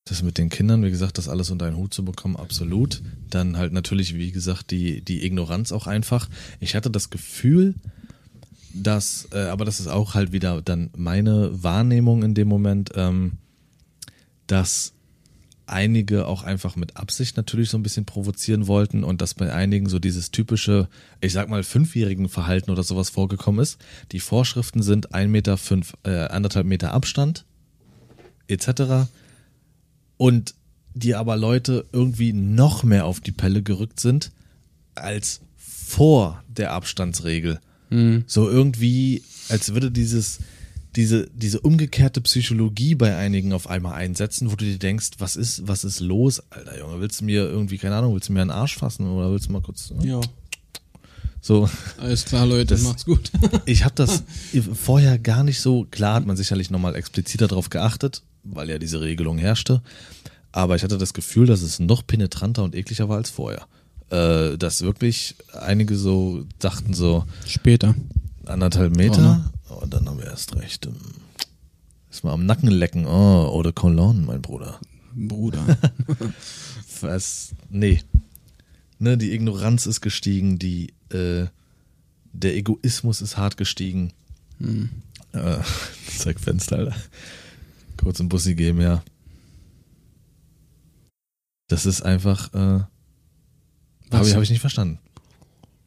das mit den Kindern, wie gesagt, das alles unter einen Hut zu bekommen, absolut. Dann halt natürlich, wie gesagt, die, die Ignoranz auch einfach. Ich hatte das Gefühl, dass, äh, aber das ist auch halt wieder dann meine Wahrnehmung in dem Moment, ähm, dass einige auch einfach mit Absicht natürlich so ein bisschen provozieren wollten und dass bei einigen so dieses typische, ich sag mal, fünfjährigen Verhalten oder sowas vorgekommen ist. Die Vorschriften sind ein Meter fünf, äh, anderthalb Meter Abstand, etc. Und die aber Leute irgendwie noch mehr auf die Pelle gerückt sind als vor der Abstandsregel. So irgendwie, als würde dieses, diese, diese umgekehrte Psychologie bei einigen auf einmal einsetzen, wo du dir denkst, was ist, was ist los? Alter Junge, willst du mir irgendwie, keine Ahnung, willst du mir einen Arsch fassen oder willst du mal kurz Ja. so? Alles klar, Leute, Das- macht's gut. Ich habe das [LAUGHS] vorher gar nicht so, klar hat man sicherlich nochmal expliziter darauf geachtet, weil ja diese Regelung herrschte. Aber ich hatte das Gefühl, dass es noch penetranter und ekliger war als vorher. Äh, dass wirklich einige so dachten so, Später. anderthalb Meter und dann haben wir erst recht. ähm, Ist mal am Nacken lecken. Oh, oder Cologne, mein Bruder. Bruder. [LAUGHS] Was? Nee. Ne, die Ignoranz ist gestiegen, die, äh, der Egoismus ist hart gestiegen. Äh, [LAUGHS] zeig Fenster, Alter. Kurz im Bussi geben, ja. Das ist einfach, äh, habe ich, hab ich nicht verstanden.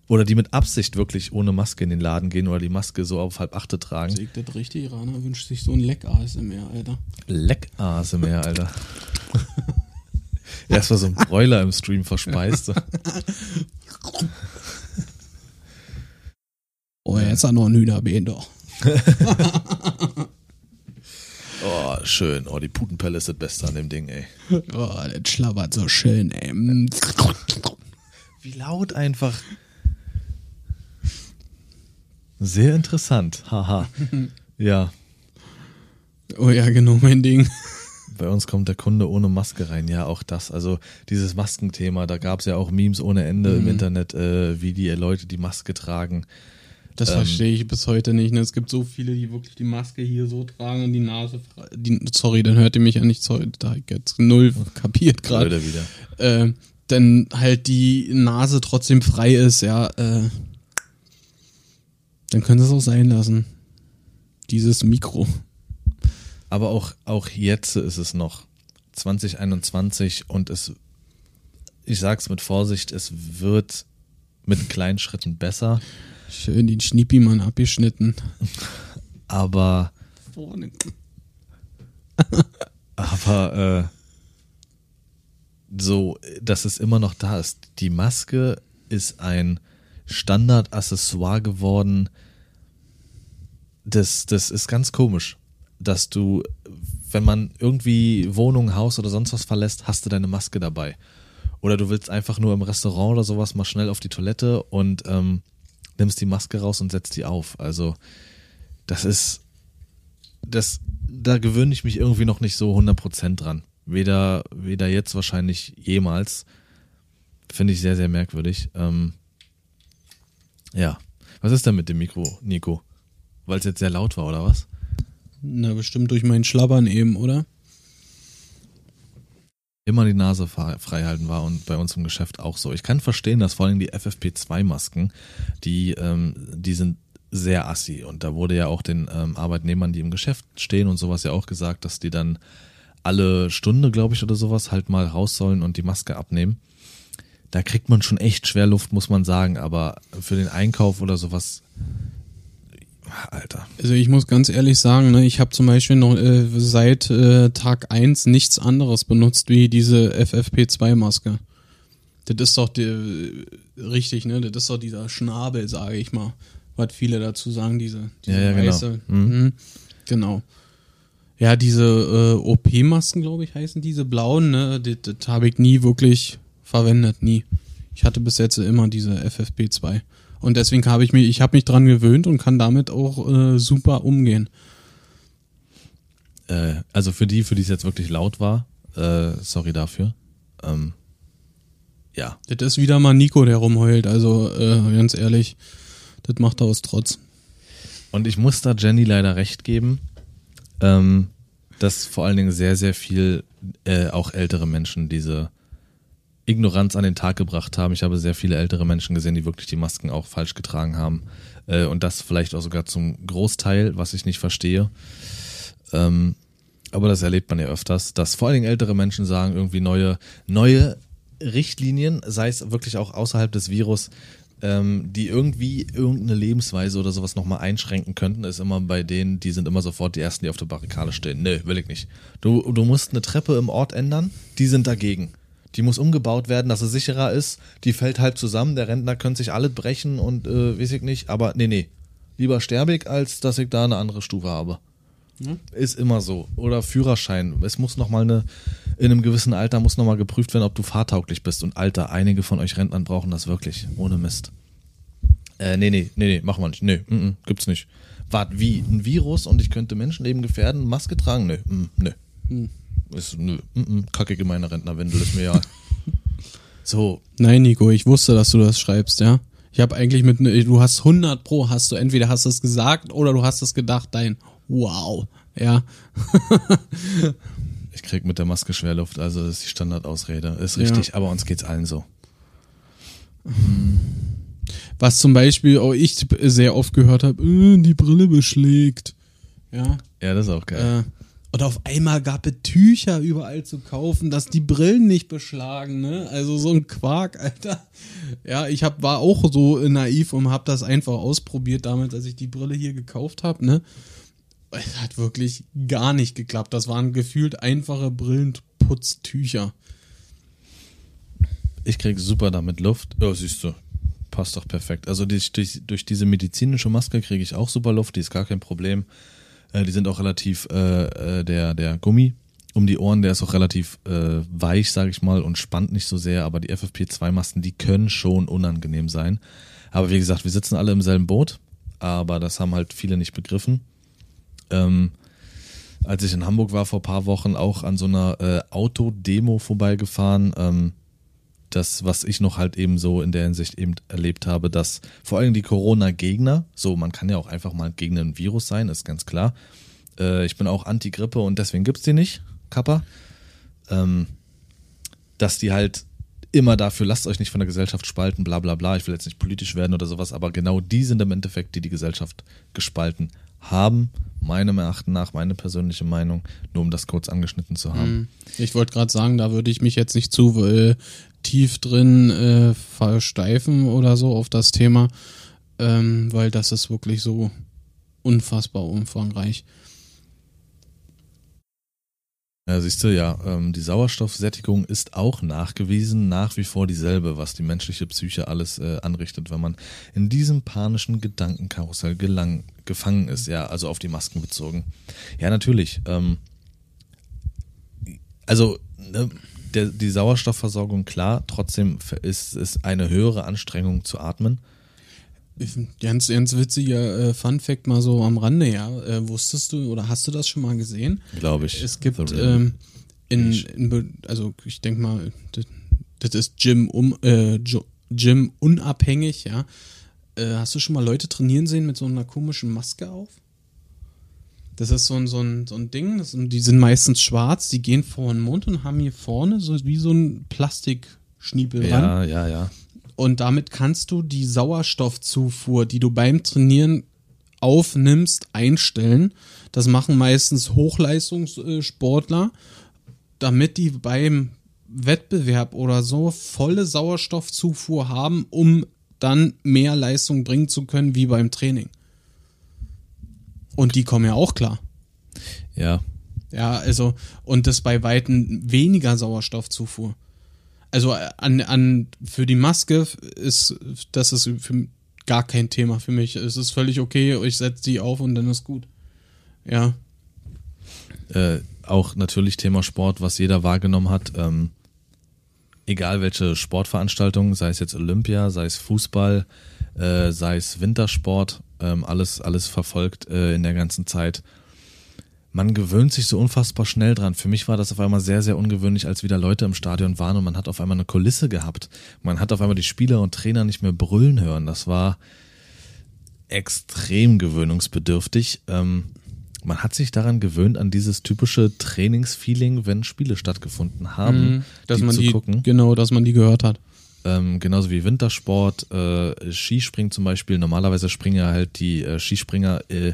Oder die mit Absicht wirklich ohne Maske in den Laden gehen oder die Maske so auf halb achte tragen. Seht das richtig? Iraner wünscht sich so ein Leck ASMR, Alter. Leck ASMR, Alter. [LAUGHS] Erstmal so ein Broiler im Stream verspeist. Oh, jetzt hat noch ein Hühnerbein doch. [LAUGHS] Oh, schön. Oh, die Putenpelle ist das Beste an dem Ding, ey. Oh, das schlabbert so schön, ey. Wie laut einfach. Sehr interessant. Haha. [LAUGHS] Ja, Oh ja, genau, mein Ding. bei uns kommt der Kunde ohne Maske rein. Ja, auch das. Also dieses Maskenthema, da gab es ja auch Memes ohne Ende im Internet, äh, wie die Leute die Maske tragen. Das verstehe ich bis heute nicht. Ne? Es gibt so viele, die wirklich die Maske hier so tragen und die Nase frei. Die, sorry, dann hört ihr mich ja nicht. Sorry, da jetzt null kapiert gerade. Wieder. Äh, denn halt die Nase trotzdem frei ist, ja. Äh, dann können sie es auch sein lassen. Dieses Mikro. Aber auch, auch jetzt ist es noch 2021 und es, ich sag's mit Vorsicht, es wird mit kleinen Schritten besser. Schön den Schniepimann abgeschnitten. Aber, Vorne. [LAUGHS] aber äh, so, dass es immer noch da ist. Die Maske ist ein Standardaccessoire geworden. Das, das ist ganz komisch, dass du, wenn man irgendwie Wohnung, Haus oder sonst was verlässt, hast du deine Maske dabei. Oder du willst einfach nur im Restaurant oder sowas mal schnell auf die Toilette und ähm, nimmst die Maske raus und setzt die auf. Also, das ist, das, da gewöhne ich mich irgendwie noch nicht so 100% dran. Weder, weder jetzt wahrscheinlich jemals. Finde ich sehr, sehr merkwürdig. Ähm, ja. Was ist denn mit dem Mikro, Nico? Weil es jetzt sehr laut war, oder was? Na, bestimmt durch mein Schlabbern eben, oder? Immer die Nase frei halten war und bei uns im Geschäft auch so. Ich kann verstehen, dass vor allem die FFP2-Masken, die, ähm, die sind sehr assi. Und da wurde ja auch den ähm, Arbeitnehmern, die im Geschäft stehen und sowas ja auch gesagt, dass die dann alle Stunde, glaube ich, oder sowas halt mal raus sollen und die Maske abnehmen. Da kriegt man schon echt schwer Luft, muss man sagen, aber für den Einkauf oder sowas, Alter. Also ich muss ganz ehrlich sagen, ne, ich habe zum Beispiel noch äh, seit äh, Tag 1 nichts anderes benutzt wie diese FFP2-Maske. Das ist doch die, äh, richtig, ne? Das ist doch dieser Schnabel, sage ich mal. Was viele dazu sagen, diese, diese Ja, ja, genau. weiße. Mhm. Genau. Ja, diese äh, OP-Masken, glaube ich, heißen diese blauen, ne? Das, das habe ich nie wirklich verwendet, nie. Ich hatte bis jetzt immer diese FFP2. Und deswegen habe ich mich, ich habe mich dran gewöhnt und kann damit auch äh, super umgehen. Äh, also für die, für die es jetzt wirklich laut war, äh, sorry dafür. Ähm, ja, Das ist wieder mal Nico, der rumheult. Also äh, ganz ehrlich, das macht er aus Trotz. Und ich muss da Jenny leider recht geben, ähm, dass vor allen Dingen sehr, sehr viel äh, auch ältere Menschen diese Ignoranz an den Tag gebracht haben. Ich habe sehr viele ältere Menschen gesehen, die wirklich die Masken auch falsch getragen haben. Äh, und das vielleicht auch sogar zum Großteil, was ich nicht verstehe. Ähm, aber das erlebt man ja öfters, dass vor allen Dingen ältere Menschen sagen, irgendwie neue, neue Richtlinien, sei es wirklich auch außerhalb des Virus, ähm, die irgendwie irgendeine Lebensweise oder sowas nochmal einschränken könnten, ist immer bei denen, die sind immer sofort die Ersten, die auf der Barrikade stehen. Nö, will ich nicht. Du, du musst eine Treppe im Ort ändern, die sind dagegen. Die muss umgebaut werden, dass es sicherer ist. Die fällt halb zusammen, der Rentner könnte sich alle brechen und äh, weiß ich nicht. Aber nee, nee. Lieber sterbe ich, als dass ich da eine andere Stufe habe. Ist immer so. Oder Führerschein. Es muss noch mal eine, in einem gewissen Alter muss noch mal geprüft werden, ob du fahrtauglich bist. Und Alter, einige von euch Rentnern brauchen das wirklich. Ohne Mist. Äh, nee, nee, nee, nee, machen wir nicht. Nee, mm, mm, gibt's nicht. Wart, wie? Ein Virus und ich könnte Menschenleben gefährden? Maske tragen? Nö, mm, nö. Ist, nö, mm, mm, kacke gemeine Rentner, wenn du das mir ja. [LAUGHS] So, Nein, Nico, ich wusste, dass du das schreibst, ja. Ich habe eigentlich mit, ne- du hast 100 pro, hast du entweder hast du es gesagt oder du hast es gedacht, dein Wow, ja. [LAUGHS] ich krieg mit der Maske Schwerluft, also das ist die Standardausrede. Ist Ja. richtig, aber uns geht's allen so. Was zum Beispiel auch ich sehr oft gehört habe, äh, die Brille beschlägt. Ja. Ja, das ist auch geil. Äh, und auf einmal gab es Tücher überall zu kaufen, dass die Brillen nicht beschlagen, ne? Also so ein Quark, [LAUGHS] Alter. Ja, ich hab, war auch so naiv und hab das einfach ausprobiert damals, als ich die Brille hier gekauft habe, ne? Es hat wirklich gar nicht geklappt. Das waren gefühlt einfache Brillenputztücher. Ich krieg super damit Luft. Ja, siehst du. Passt doch perfekt. Also durch, durch, durch diese medizinische Maske kriege ich auch super Luft, die ist gar kein Problem. Äh, die sind auch relativ, äh, äh, der, der Gummi um die Ohren, der ist auch relativ äh, weich, sage ich mal, und spannt nicht so sehr, aber die FFP2-Masken, die können schon unangenehm sein. Aber wie gesagt, wir sitzen alle im selben Boot, aber das haben halt viele nicht begriffen. Ähm, als ich in Hamburg war vor paar Wochen, auch an so einer äh, Autodemo vorbeigefahren, ähm, das, was ich noch halt eben so in der Hinsicht eben erlebt habe, dass vor allem die Corona-Gegner, so man kann ja auch einfach mal gegen ein Virus sein, ist ganz klar. Äh, ich bin auch Anti-Grippe und deswegen gibt's die nicht, Kappa. Ähm, dass die halt immer dafür, lasst euch nicht von der Gesellschaft spalten, bla bla bla, ich will jetzt nicht politisch werden oder sowas, aber genau die sind im Endeffekt, die die Gesellschaft gespalten haben, meinem Erachten nach, meine persönliche Meinung, nur um das kurz angeschnitten zu haben. Hm. Ich wollte gerade sagen, da würde ich mich jetzt nicht zu äh, tief drin äh, versteifen oder so auf das Thema, ähm, weil das ist wirklich so unfassbar umfangreich. Ja, siehst du, ja, ähm, die Sauerstoffsättigung ist auch nachgewiesen, nach wie vor dieselbe, was die menschliche Psyche alles äh, anrichtet, wenn man in diesem panischen Gedankenkarussell gelang, gefangen ist, ja, also auf die Masken bezogen. Ja, natürlich. Ähm, also, ne, der, die Sauerstoffversorgung, klar, trotzdem ist es eine höhere Anstrengung zu atmen. Ganz, ganz witziger äh, Fun Fact mal so am Rande, ja. Äh, wusstest du oder hast du das schon mal gesehen? Glaube ich. Es gibt ähm, in, in, also ich denke mal, das, das ist Gym um äh, Gym unabhängig, ja. Äh, hast du schon mal Leute trainieren sehen mit so einer komischen Maske auf? Das ist so ein, so ein, so ein Ding, das, die sind meistens schwarz, die gehen vor den Mund und haben hier vorne so wie so ein Plastikschniepel ja, ran. Ja, ja, ja. Und damit kannst du die Sauerstoffzufuhr, die du beim Trainieren aufnimmst, einstellen. Das machen meistens Hochleistungssportler, damit die beim Wettbewerb oder so volle Sauerstoffzufuhr haben, um dann mehr Leistung bringen zu können wie beim Training. Und die kommen ja auch klar. Ja. Ja, also, und das bei Weitem weniger Sauerstoffzufuhr also an, an für die Maske ist das ist für gar kein Thema für mich. Es ist völlig okay, ich setze die auf und dann ist gut. Ja. Äh, auch natürlich Thema Sport, was jeder wahrgenommen hat. Ähm, egal welche Sportveranstaltung, sei es jetzt Olympia, sei es Fußball, äh, sei es Wintersport, ähm, alles, alles verfolgt äh, in der ganzen Zeit man gewöhnt sich so unfassbar schnell dran. Für mich war das auf einmal sehr, sehr ungewöhnlich, als wieder Leute im Stadion waren und man hat auf einmal eine Kulisse gehabt. Man hat auf einmal die Spieler und Trainer nicht mehr brüllen hören. Das war extrem gewöhnungsbedürftig. Ähm, man hat sich daran gewöhnt, an dieses typische Trainingsfeeling, wenn Spiele stattgefunden haben, mhm, dass die man die, gucken. Genau, dass man die gehört hat. Ähm, genauso wie Wintersport, äh, Skispringen zum Beispiel. Normalerweise springen ja halt die äh, Skispringer äh,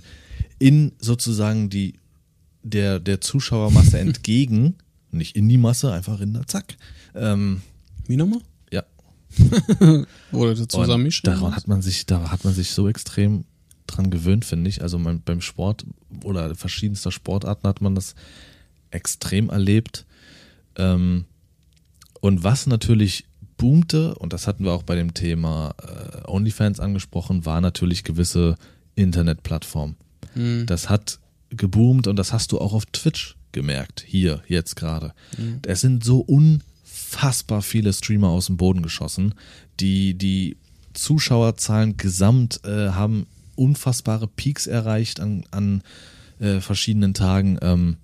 in sozusagen die der, der Zuschauermasse [LAUGHS] entgegen, nicht in die Masse, einfach in der Zack. Ähm, Wie nochmal? Ja. [LAUGHS] Oder zusammen Daran hat man sich, da hat man sich so extrem dran gewöhnt, finde ich. Also man, beim Sport oder verschiedenster Sportarten hat man das extrem erlebt. Ähm, und was natürlich boomte, und das hatten wir auch bei dem Thema äh, OnlyFans angesprochen, war natürlich gewisse Internetplattformen. Mhm. Das hat geboomt und das hast du auch auf Twitch gemerkt, hier, jetzt gerade. Mhm. Es sind so unfassbar viele Streamer aus dem Boden geschossen. Die, die Zuschauerzahlen gesamt äh, haben unfassbare Peaks erreicht an, an äh, verschiedenen Tagen. Ähm,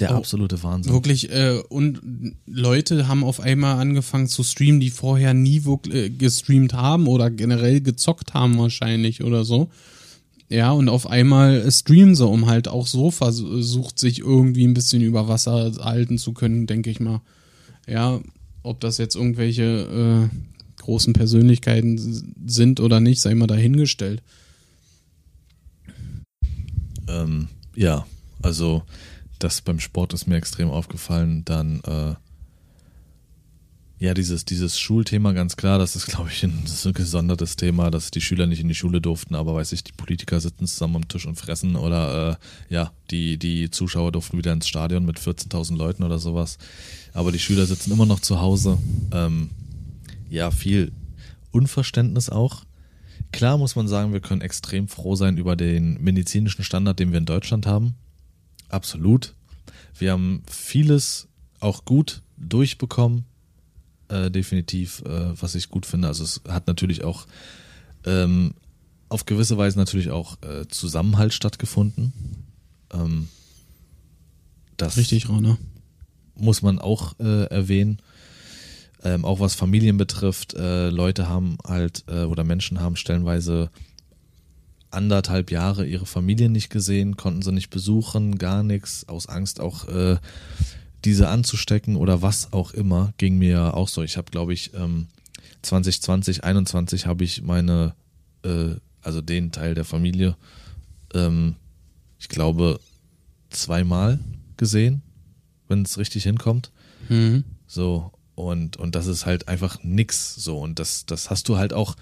der oh, absolute Wahnsinn. Wirklich, äh, und Leute haben auf einmal angefangen zu streamen, die vorher nie wirklich, äh, gestreamt haben oder generell gezockt haben wahrscheinlich oder so. Ja, und auf einmal streamen sie, um halt auch so versucht, sich irgendwie ein bisschen über Wasser halten zu können, denke ich mal. Ja, ob das jetzt irgendwelche äh, großen Persönlichkeiten sind oder nicht, sei mal dahingestellt. Ähm, ja, also das beim Sport ist mir extrem aufgefallen. Dann äh, ja, dieses, dieses Schulthema, ganz klar, das ist, glaube ich, ein, ein gesondertes Thema, dass die Schüler nicht in die Schule durften, aber weiß ich, die Politiker sitzen zusammen am Tisch und fressen oder äh, ja, die, die Zuschauer durften wieder ins Stadion mit 14.000 Leuten oder sowas. Aber die Schüler sitzen immer noch zu Hause. Ähm, ja, viel Unverständnis auch. Klar muss man sagen, wir können extrem froh sein über den medizinischen Standard, den wir in Deutschland haben. Absolut. Wir haben vieles auch gut durchbekommen äh, definitiv, äh, was ich gut finde. Also es hat natürlich auch ähm, auf gewisse Weise natürlich auch äh, Zusammenhalt stattgefunden. Ähm, das Richtig, Rana. Muss man auch äh, erwähnen. Ähm, auch was Familien betrifft, äh, Leute haben halt äh, oder Menschen haben stellenweise anderthalb Jahre ihre Familien nicht gesehen, konnten sie nicht besuchen, gar nichts, aus Angst auch äh, diese anzustecken oder was auch immer, ging mir auch so. Ich habe, glaube ich, ähm, 2020, 21 habe ich meine, äh, also den Teil der Familie, ähm, ich glaube, zweimal gesehen, wenn es richtig hinkommt. Mhm. So, und, und das ist halt einfach nix so. Und das, das hast du halt auch,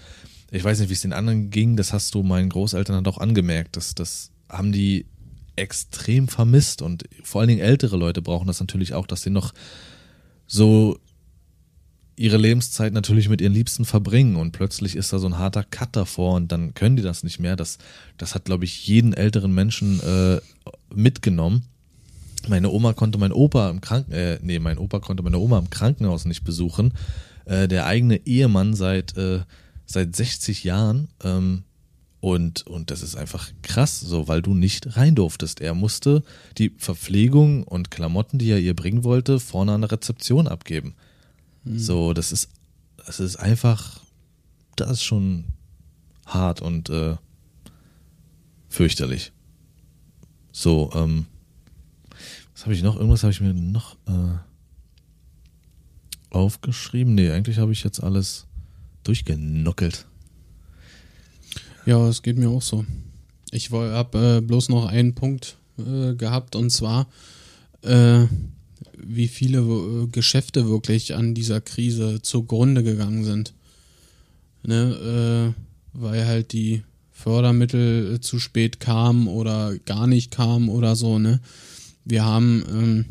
ich weiß nicht, wie es den anderen ging, das hast du meinen Großeltern halt auch angemerkt. Das, das haben die extrem vermisst. Und vor allen Dingen ältere Leute brauchen das natürlich auch, dass sie noch so ihre Lebenszeit natürlich mit ihren Liebsten verbringen und plötzlich ist da so ein harter Cut davor und dann können die das nicht mehr. Das, das hat, glaube ich, jeden älteren Menschen äh, mitgenommen. Meine Oma konnte mein Opa im Kranken, äh, nee, mein Opa konnte meine Oma im Krankenhaus nicht besuchen. Äh, der eigene Ehemann seit, äh, seit 60 Jahren. Ähm, und, und das ist einfach krass, so, weil du nicht rein durftest. Er musste die Verpflegung und Klamotten, die er ihr bringen wollte, vorne an der Rezeption abgeben. So, das ist, das ist einfach, das ist schon hart und äh, fürchterlich. So, ähm, was habe ich noch? Irgendwas habe ich mir noch äh, aufgeschrieben. Nee, eigentlich habe ich jetzt alles durchgenuckelt. Ja, es geht mir auch so. Ich habe äh, bloß noch einen Punkt äh, gehabt und zwar, äh, wie viele äh, Geschäfte wirklich an dieser Krise zugrunde gegangen sind. Ne, äh, weil halt die Fördermittel äh, zu spät kamen oder gar nicht kamen oder so. Ne, wir haben ähm,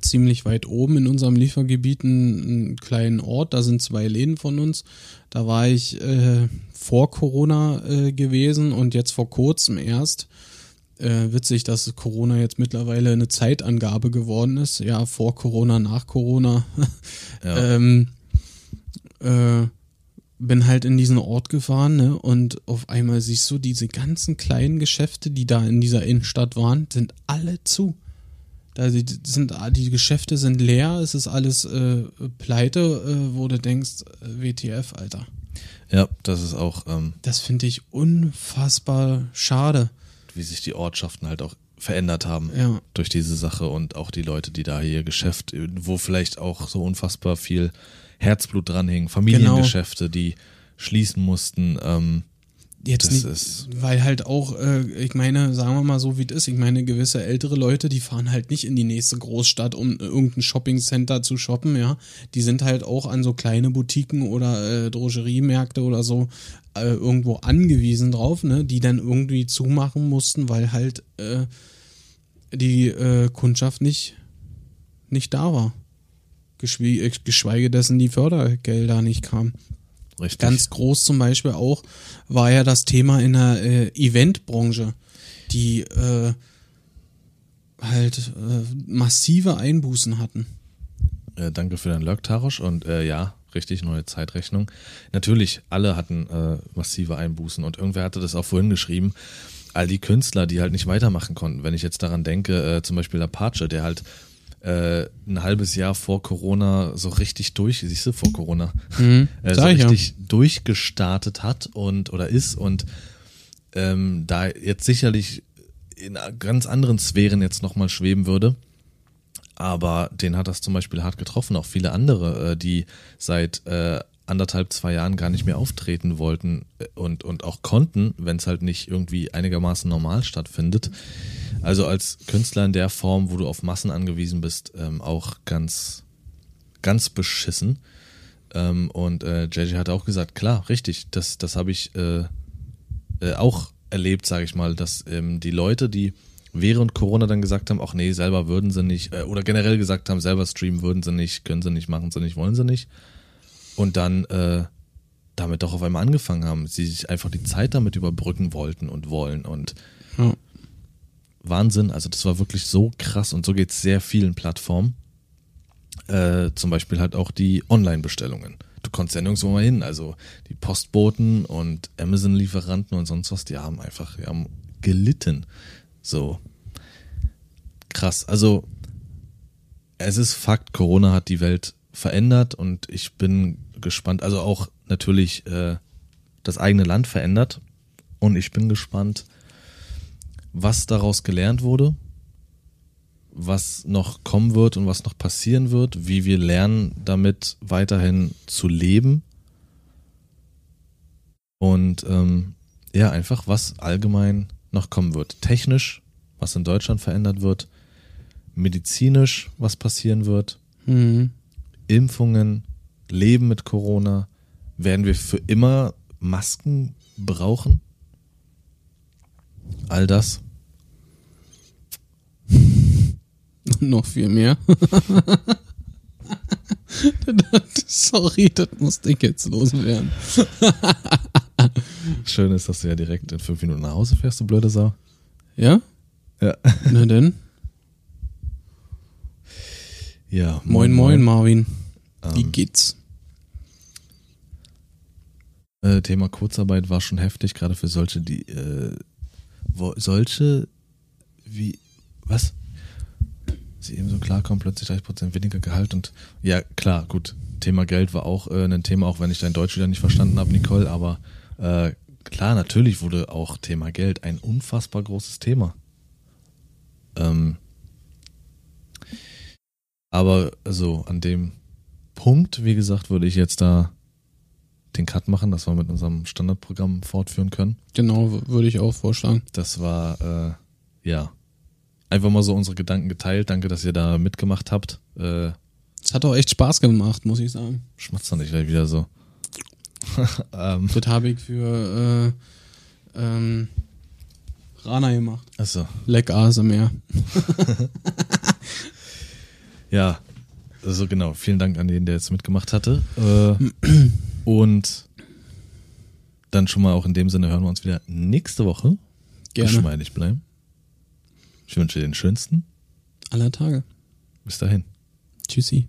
ziemlich weit oben in unserem Liefergebiet einen, einen kleinen Ort. Da sind zwei Läden von uns. Da war ich äh, vor Corona äh, gewesen und jetzt vor kurzem erst. Äh, witzig, dass Corona jetzt mittlerweile eine Zeitangabe geworden ist. Ja, vor Corona, nach Corona. [LAUGHS] Ja. ähm, äh, bin halt in diesen Ort gefahren ne, und auf einmal siehst du diese ganzen kleinen Geschäfte, die da in dieser Innenstadt waren, sind alle zu. Da die, sind, die Geschäfte sind leer, es ist alles äh, pleite, äh, wo du denkst, äh, WTF, Alter. Ja, das ist auch, ähm, Das finde ich unfassbar schade. wie sich die Ortschaften halt auch verändert haben Ja. durch diese Sache und auch die Leute, die da hier Geschäft, wo vielleicht auch so unfassbar viel Herzblut dranhing, Familiengeschäfte, die schließen mussten. Ähm, Jetzt Das nicht, weil halt auch, äh, ich meine, sagen wir mal so, wie es ist. Ich meine, gewisse ältere Leute, die fahren halt nicht in die nächste Großstadt, um äh, irgendein Shoppingcenter zu shoppen, ja. Die sind halt auch an so kleine Boutiquen oder äh, Drogeriemärkte oder so äh, irgendwo angewiesen drauf, ne, die dann irgendwie zumachen mussten, weil halt äh, die äh, Kundschaft nicht, nicht da war. Geschwie äh, geschweige dessen die Fördergelder nicht kamen. Richtig. Ganz groß zum Beispiel auch war ja das Thema in der äh, Eventbranche, die äh, halt äh, massive Einbußen hatten. Äh, danke für deinen Lurk, Tarosch. Und äh, ja, richtig, neue Zeitrechnung. Natürlich, alle hatten äh, massive Einbußen und irgendwer hatte das auch vorhin geschrieben. All die Künstler, die halt nicht weitermachen konnten. Wenn ich jetzt daran denke, äh, zum Beispiel Apache, der halt äh, ein halbes Jahr vor Corona so richtig durch, siehst du, vor Corona, [LAUGHS] äh, so ich ja. richtig durchgestartet hat und oder ist und ähm, da jetzt sicherlich in ganz anderen Sphären jetzt nochmal schweben würde. Aber den hat das zum Beispiel hart getroffen. Auch viele andere, äh, die seit äh, anderthalb, zwei Jahren gar nicht mehr auftreten wollten äh, und, und auch konnten, wenn es halt nicht irgendwie einigermaßen normal stattfindet. Also als Künstler in der Form, wo du auf Massen angewiesen bist, ähm, auch ganz, ganz beschissen. Ähm, und äh, JJ hat auch gesagt, klar, richtig, das, das habe ich äh, äh, auch erlebt, sage ich mal, dass ähm, die Leute, die während Corona dann gesagt haben, ach nee, selber würden sie nicht, äh, oder generell gesagt haben, selber streamen würden sie nicht, können sie nicht, machen sie nicht, wollen sie nicht. Und dann äh, damit doch auf einmal angefangen haben, sie sich einfach die Zeit damit überbrücken wollten und wollen und Ja. Wahnsinn, also das war wirklich so krass und so geht es sehr vielen Plattformen. Äh, zum Beispiel halt auch die Online-Bestellungen. Du konntest ja nirgendwo mal hin. Also die Postboten und Amazon-Lieferanten und sonst was, die haben einfach, die haben gelitten. So. Krass. Also es ist Fakt, Corona hat die Welt verändert und ich bin gespannt, also auch natürlich äh, das eigene Land verändert. Und ich bin gespannt, was daraus gelernt wurde, was noch kommen wird und was noch passieren wird, wie wir lernen, damit weiterhin zu leben. Und ähm, ja, einfach was allgemein noch kommen wird. Technisch, was in Deutschland verändert wird, medizinisch, was passieren wird, Mhm. Impfungen, Leben mit Corona, werden wir für immer Masken brauchen? All das. [LAUGHS] Noch viel mehr. [LAUGHS] Sorry, das musste ich jetzt loswerden. [LAUGHS] Schön ist, dass du ja direkt in fünf Minuten nach Hause fährst, du blöde Sau. Ja? Ja. Na denn? Ja, Moin, moin, Marvin. Wie Ähm, geht's? Äh, Thema Kurzarbeit war schon heftig, gerade für solche, die äh, wo, solche wie was? Sie eben so klarkommen, plötzlich 30% weniger Gehalt und ja, klar, gut. Thema Geld war auch äh, ein Thema, auch wenn ich dein Deutsch wieder nicht verstanden habe, Nicole, aber äh, klar, natürlich wurde auch Thema Geld ein unfassbar großes Thema. Ähm, aber so an dem Punkt, wie gesagt, würde ich jetzt da den Cut machen, dass wir mit unserem Standardprogramm fortführen können. Genau, würde ich auch vorschlagen. Das war, äh, ja, einfach mal so unsere Gedanken geteilt. Danke, dass ihr da mitgemacht habt. Äh, Es hat auch echt Spaß gemacht, muss ich sagen. schmatzt doch nicht gleich wieder so. [LAUGHS] ähm, Das habe ich für äh, ähm, Rana gemacht. achso, Leck ASMR. [LAUGHS] ja, also genau. Vielen Dank an den, der jetzt mitgemacht hatte. Äh, [CLEARS THROAT] und dann schon mal auch in dem Sinne hören wir uns wieder nächste Woche. Gerne. Geschmeidig bleiben. Ich wünsche dir den schönsten. Aller Tage. Bis dahin. Tschüssi.